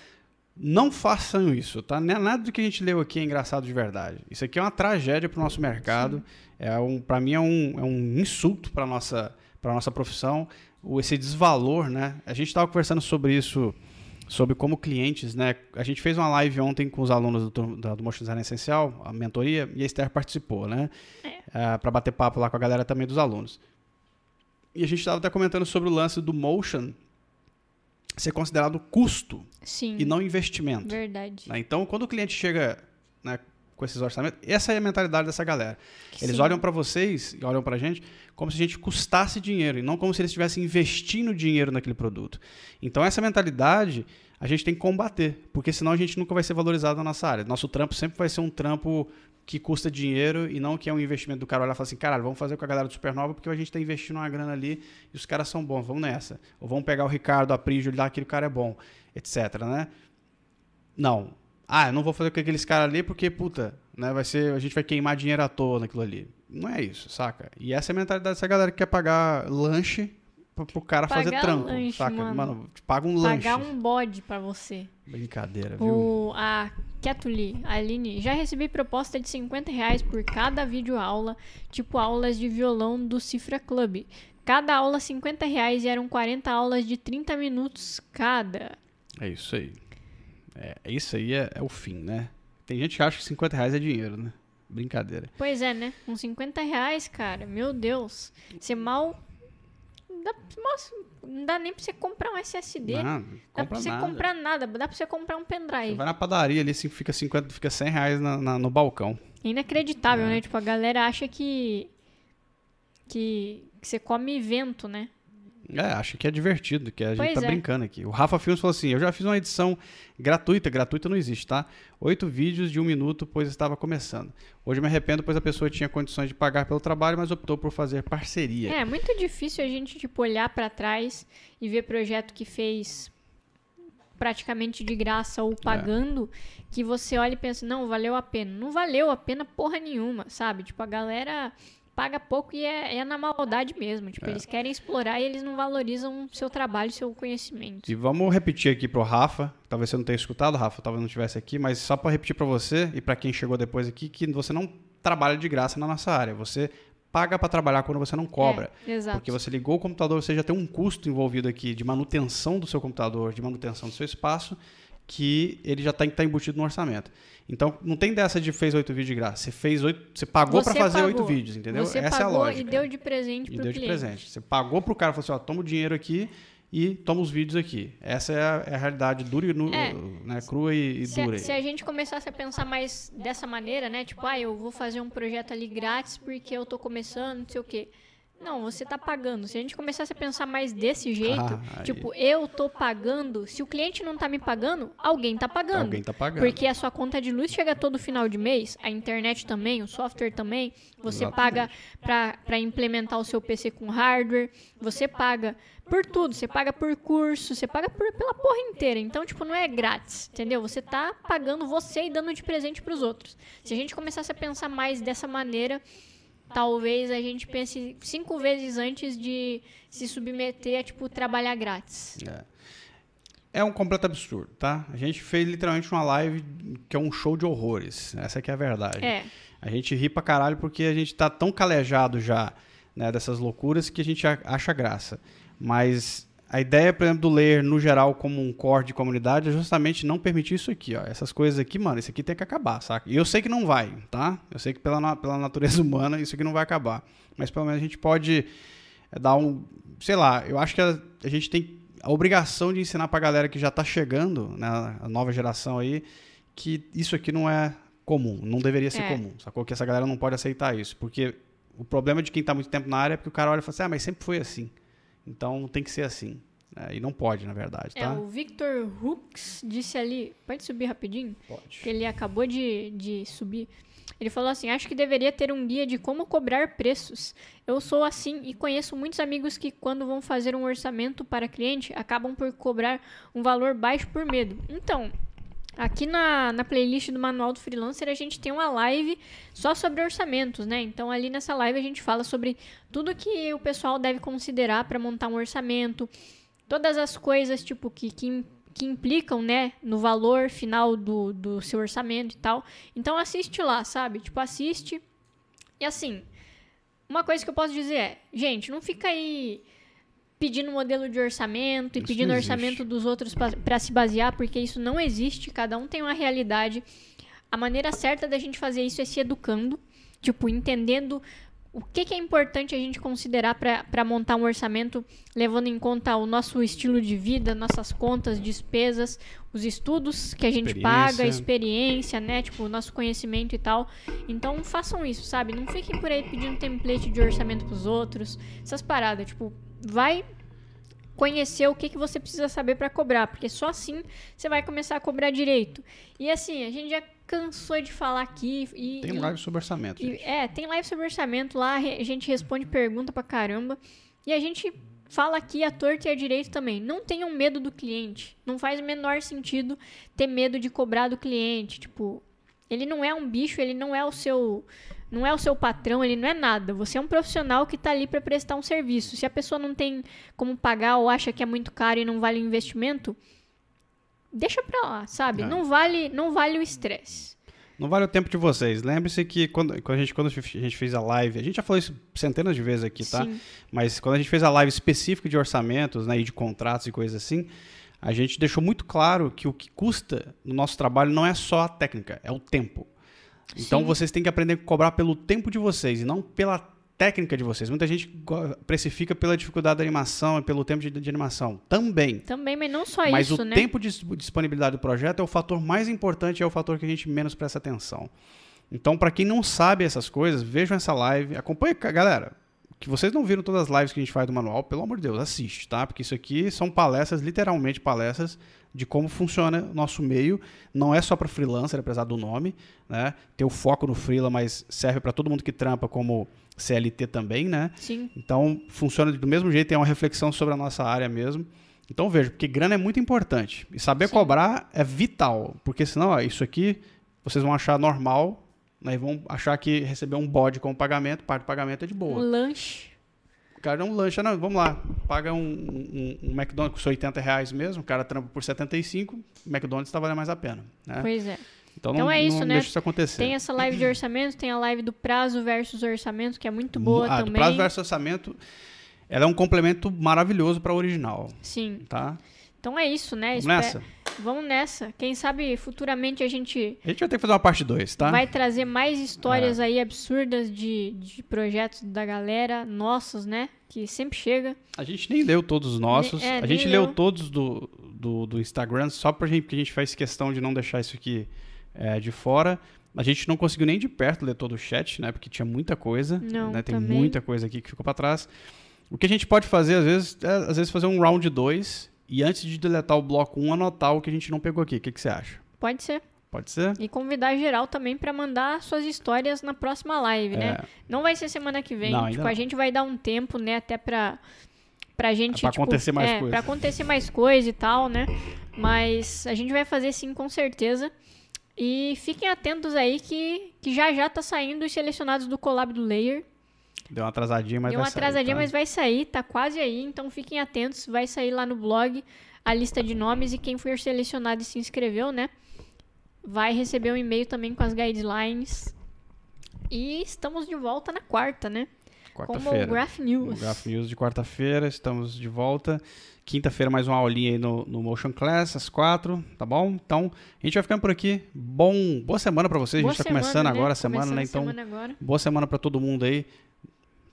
não façam isso, tá? É Nada do que a gente leu aqui é engraçado de verdade. Isso aqui é uma tragédia para o nosso mercado. É um, para mim é um, é um insulto para nossa para nossa profissão, o- esse desvalor, né? A gente estava conversando sobre isso, sobre como clientes, né? A gente fez uma live ontem com os alunos do, da- do Motion Design Essencial, a mentoria, e a Esther participou, né? para bater papo lá com a galera também dos alunos. E a gente estava até comentando sobre o lance do motion ser considerado custo Sim. e não investimento. Verdade. né? Então, quando o cliente chega né, com esses orçamentos, essa é a mentalidade dessa galera. Eles Sim. olham para vocês e olham para a gente como se a gente custasse dinheiro e não como se eles estivessem investindo dinheiro naquele produto. Então, essa mentalidade a gente tem que combater, porque senão a gente nunca vai ser valorizado na nossa área. Nosso trampo sempre vai ser um trampo que custa dinheiro e não que é um investimento do cara olhar e falar assim, caralho, vamos fazer com a galera do Supernova porque a gente está investindo uma grana ali e os caras são bons, vamos nessa. Ou vamos pegar o Ricardo, a Prígio, lá, aquele cara é bom, etc, né? Não. Ah, eu não vou fazer com aqueles caras ali porque, puta, né, vai ser, a gente vai queimar dinheiro à toa naquilo ali. Não é isso, saca? E essa é a mentalidade dessa galera que quer pagar lanche pro, cara fazer Pagar trampo, lanche, saca? mano. paga um lanche. Pagar um bode pra você. Brincadeira, viu? O, a Ketuli, Aline, já recebi proposta de 50 reais por cada vídeo aula, tipo aulas de violão do Cifra Club. Cada aula 50 reais e eram 40 aulas de 30 minutos cada. É isso aí. É, isso aí é, é o fim, né? Tem gente que acha que 50 reais é dinheiro, né? Brincadeira. Pois é, né? Com 50 reais, cara, meu Deus. Você mal. Dá, nossa, não dá nem pra você comprar um SSD. Não, dá compra pra você nada. comprar nada. Dá pra você comprar um Você pendrive. vai na padaria ali, fica 50, fica 100 reais na- na- no balcão. Inacreditável, É. né? Tipo, a galera acha que. que, que você come vento, né? É, acha que é divertido, que a gente Pois tá é. brincando aqui. O Rafa Filmes falou assim: eu já fiz uma edição gratuita, gratuita não existe, tá? Oito vídeos de um minuto, pois estava começando. Hoje me arrependo, pois a pessoa tinha condições de pagar pelo trabalho, mas optou por fazer parceria. É, muito difícil a gente, tipo, olhar pra trás e ver projeto que fez praticamente de graça É. ou pagando, que você olha e pensa, não, valeu a pena. Não valeu a pena porra nenhuma, sabe? Tipo, a galera paga pouco e é, é na maldade mesmo. É. Tipo, eles querem explorar e eles não valorizam seu trabalho, seu conhecimento. E vamos repetir aqui pro Rafa, talvez você não tenha escutado, Rafa, talvez não estivesse aqui, mas só para repetir para você e para quem chegou depois aqui, que você não trabalha de graça na nossa área. Você paga para trabalhar quando você não cobra. É, exato. Porque você ligou o computador, você já tem um custo envolvido aqui de manutenção do seu computador, de manutenção do seu espaço, que ele já tem que estar embutido no orçamento. Então, não tem dessa de fez oito vídeos de graça. Você fez oito, você pagou para fazer oito vídeos, entendeu? Você Essa é a lógica. e deu de presente E deu de cliente. presente. Você pagou pro cara, falou assim, ó, toma o dinheiro aqui e toma os vídeos aqui. Essa é a, é a realidade dura e nu- É. né, crua e, e Se, dura. a- se a gente começasse a pensar mais dessa maneira, né? Tipo, ah, eu vou fazer um projeto ali grátis porque eu tô começando, não sei o quê. Não, você tá pagando. Se a gente começasse a pensar mais desse jeito, Ah, tipo, eu tô pagando, se o cliente não tá me pagando, alguém tá pagando. Alguém tá pagando. Porque a sua conta de luz chega todo final de mês, a internet também, o software também. Você Exatamente. paga para implementar o seu PC com hardware, você paga por tudo, você paga por curso, você paga por, pela porra inteira. Então, tipo, não é grátis, entendeu? Você tá pagando você e dando de presente pros outros. Se a gente começasse a pensar mais dessa maneira, talvez a gente pense cinco vezes antes de se submeter a, tipo, trabalhar grátis. É um completo absurdo, tá? A gente fez literalmente uma live que é um show de horrores. Essa que é a verdade. É. A gente ri pra caralho porque a gente tá tão calejado já né, dessas loucuras que a gente acha graça. Mas a ideia, por exemplo, do ler no geral como um core de comunidade é justamente não permitir isso aqui, ó. Essas coisas aqui, mano, isso aqui tem que acabar, saca? E eu sei que não vai, tá? Eu sei que pela, pela natureza humana isso aqui não vai acabar. Mas pelo menos a gente pode é, dar um. Sei lá, eu acho que a, a gente tem a obrigação de ensinar pra galera que já tá chegando, né, a nova geração aí, que isso aqui não é comum, não deveria ser É. comum, sacou? Que essa galera não pode aceitar isso, porque o problema de quem tá muito tempo na área é porque o cara olha e fala assim, ah, mas sempre foi assim, então tem que ser assim. É, e não pode, na verdade, É, tá? o Victor Hooks disse ali. Pode subir rapidinho? Pode. que ele acabou de, de subir. Ele falou assim: Acho que deveria ter um guia de como cobrar preços. Eu sou assim e conheço muitos amigos que, quando vão fazer um orçamento para cliente, acabam por cobrar um valor baixo por medo. Então, aqui na, na playlist do Manual do Freelancer, a gente tem uma live só sobre orçamentos, né? Então, ali nessa live, a gente fala sobre tudo que o pessoal deve considerar para montar um orçamento, todas as coisas, tipo, que, que que implicam, né, no valor final do, do seu orçamento e tal. Então assiste lá, sabe? Tipo, assiste. E assim, uma coisa que eu posso dizer é, gente, não fica aí pedindo modelo de orçamento e Isso pedindo orçamento dos outros para se basear, porque isso não existe, cada um tem uma realidade. A maneira certa da gente fazer isso é se educando, tipo, entendendo o que, que é importante a gente considerar para montar um orçamento, levando em conta o nosso estilo de vida, nossas contas, despesas, os estudos que a gente paga, a experiência, né? Tipo, o nosso conhecimento e tal. Então, façam isso, sabe? Não fiquem por aí pedindo template de orçamento pros outros, essas paradas. Tipo, vai conhecer o que, que você precisa saber para cobrar, porque só assim você vai começar a cobrar direito. E assim, a gente já cansou de falar aqui. E, tem live sobre orçamento. E, é, tem live sobre orçamento lá, a gente responde pergunta pra caramba. E a gente fala aqui a torta e a direito também. Não tenham medo do cliente. Não faz o menor sentido ter medo de cobrar do cliente. Tipo, ele não é um bicho, ele não é o seu não é o seu patrão, ele não é nada. Você é um profissional que está ali para prestar um serviço. Se a pessoa não tem como pagar ou acha que é muito caro e não vale o investimento, deixa para lá, sabe? É. Não vale, não vale o estresse. Não vale o tempo de vocês. Lembre-se que quando, quando, a gente, quando a gente fez a live, a gente já falou isso centenas de vezes aqui, tá? Sim. Mas quando a gente fez a live específica de orçamentos, né, e de contratos e coisas assim, a gente deixou muito claro que o que custa no nosso trabalho não é só a técnica, é o tempo. Então Sim. vocês têm que aprender a cobrar pelo tempo de vocês e não pela técnica de vocês. Muita gente precifica pela dificuldade da animação e pelo tempo de, de animação. Também. Também, mas não só mas isso, né? Mas o tempo de disponibilidade do projeto é o fator mais importante, é o fator que a gente menos presta atenção. Então, para quem não sabe essas coisas, vejam essa live, acompanhe, galera que vocês não viram todas as lives que a gente faz do manual, pelo amor de Deus, assiste, tá? Porque isso aqui são palestras, literalmente palestras de como funciona o nosso meio. Não é só para freelancer, apesar do nome, né? Tem o foco no freela, mas serve para todo mundo que trampa como CLT também, né? Sim. Então, funciona do mesmo jeito, é uma reflexão sobre a nossa área mesmo. Então, veja, porque grana é muito importante. E saber Sim. cobrar é vital, porque senão, ó, isso aqui vocês vão achar normal, Aí vão achar que receber um bode como pagamento, parte do pagamento é de boa. Um lanche. O cara não lancha, não, vamos lá. Paga um, um, um McDonald's com 80 reais mesmo, o cara trampa por 75, o McDonald's está valendo mais a pena. Né? Pois é. Então, então não, é isso, não né? deixa isso acontecer. Tem essa live de orçamento, tem a live do prazo versus orçamento, que é muito boa ah, também. Prazo versus orçamento, ela é um complemento maravilhoso para a original. Sim. Tá? Então é isso, né? Vamos nessa? Vamos nessa. Quem sabe futuramente a gente. A gente vai ter que fazer uma parte 2, tá? Vai trazer mais histórias é. aí absurdas de, de projetos da galera, nossos, né? Que sempre chega. A gente nem leu todos os nossos. É, a gente leu todos do, do, do, Instagram, só pra gente, porque a gente faz questão de não deixar isso aqui é, de fora. A gente não conseguiu nem de perto ler todo o chat, né? Porque tinha muita coisa. Não, né? Tem também. muita coisa aqui que ficou para trás. O que a gente pode fazer, às vezes, é às vezes fazer um round 2 e antes de deletar o bloco 1, anotar o que a gente não pegou aqui. O que, que você acha? Pode ser. Pode ser? E convidar geral também para mandar suas histórias na próxima live, né? é. né? Não vai ser semana que vem. Não, tipo, a gente vai dar um tempo, né, até pra, pra gente. É pra tipo, acontecer mais é, coisa. Pra acontecer mais coisa e tal, né? Mas a gente vai fazer sim, com certeza. E fiquem atentos aí que, que já já tá saindo os selecionados do collab do Layer. Deu uma atrasadinha, mas Deu vai uma atrasadinha, sair, tá? mas vai sair, tá quase aí, então fiquem atentos, vai sair lá no blog a lista de nomes e quem for selecionado e se inscreveu, né? Vai receber um e-mail também com as guidelines. E estamos de volta na quarta, né? Quarta-feira. Como o Graph News. O Graph News de quarta-feira, estamos de volta. Quinta-feira, mais uma aulinha aí no, no Motion Class, às quatro, tá bom? Então, a gente vai ficando por aqui. Bom, boa semana para vocês. Boa a gente tá começando né? agora a semana, né? Então, semana boa semana para todo mundo aí.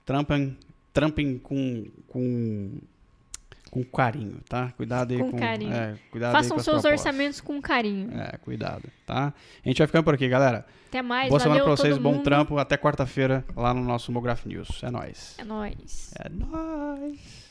Trampem, trampem com, com, com carinho, tá? Cuidado aí com, com carinho. É, cuidado Façam seus propostas. orçamentos com carinho. É, cuidado, tá? A gente vai ficando por aqui, galera. Até mais, Boa semana pra vocês, bom mundo. trampo. Até quarta-feira lá no nosso Mograph News. É nóis. É nóis. É nóis.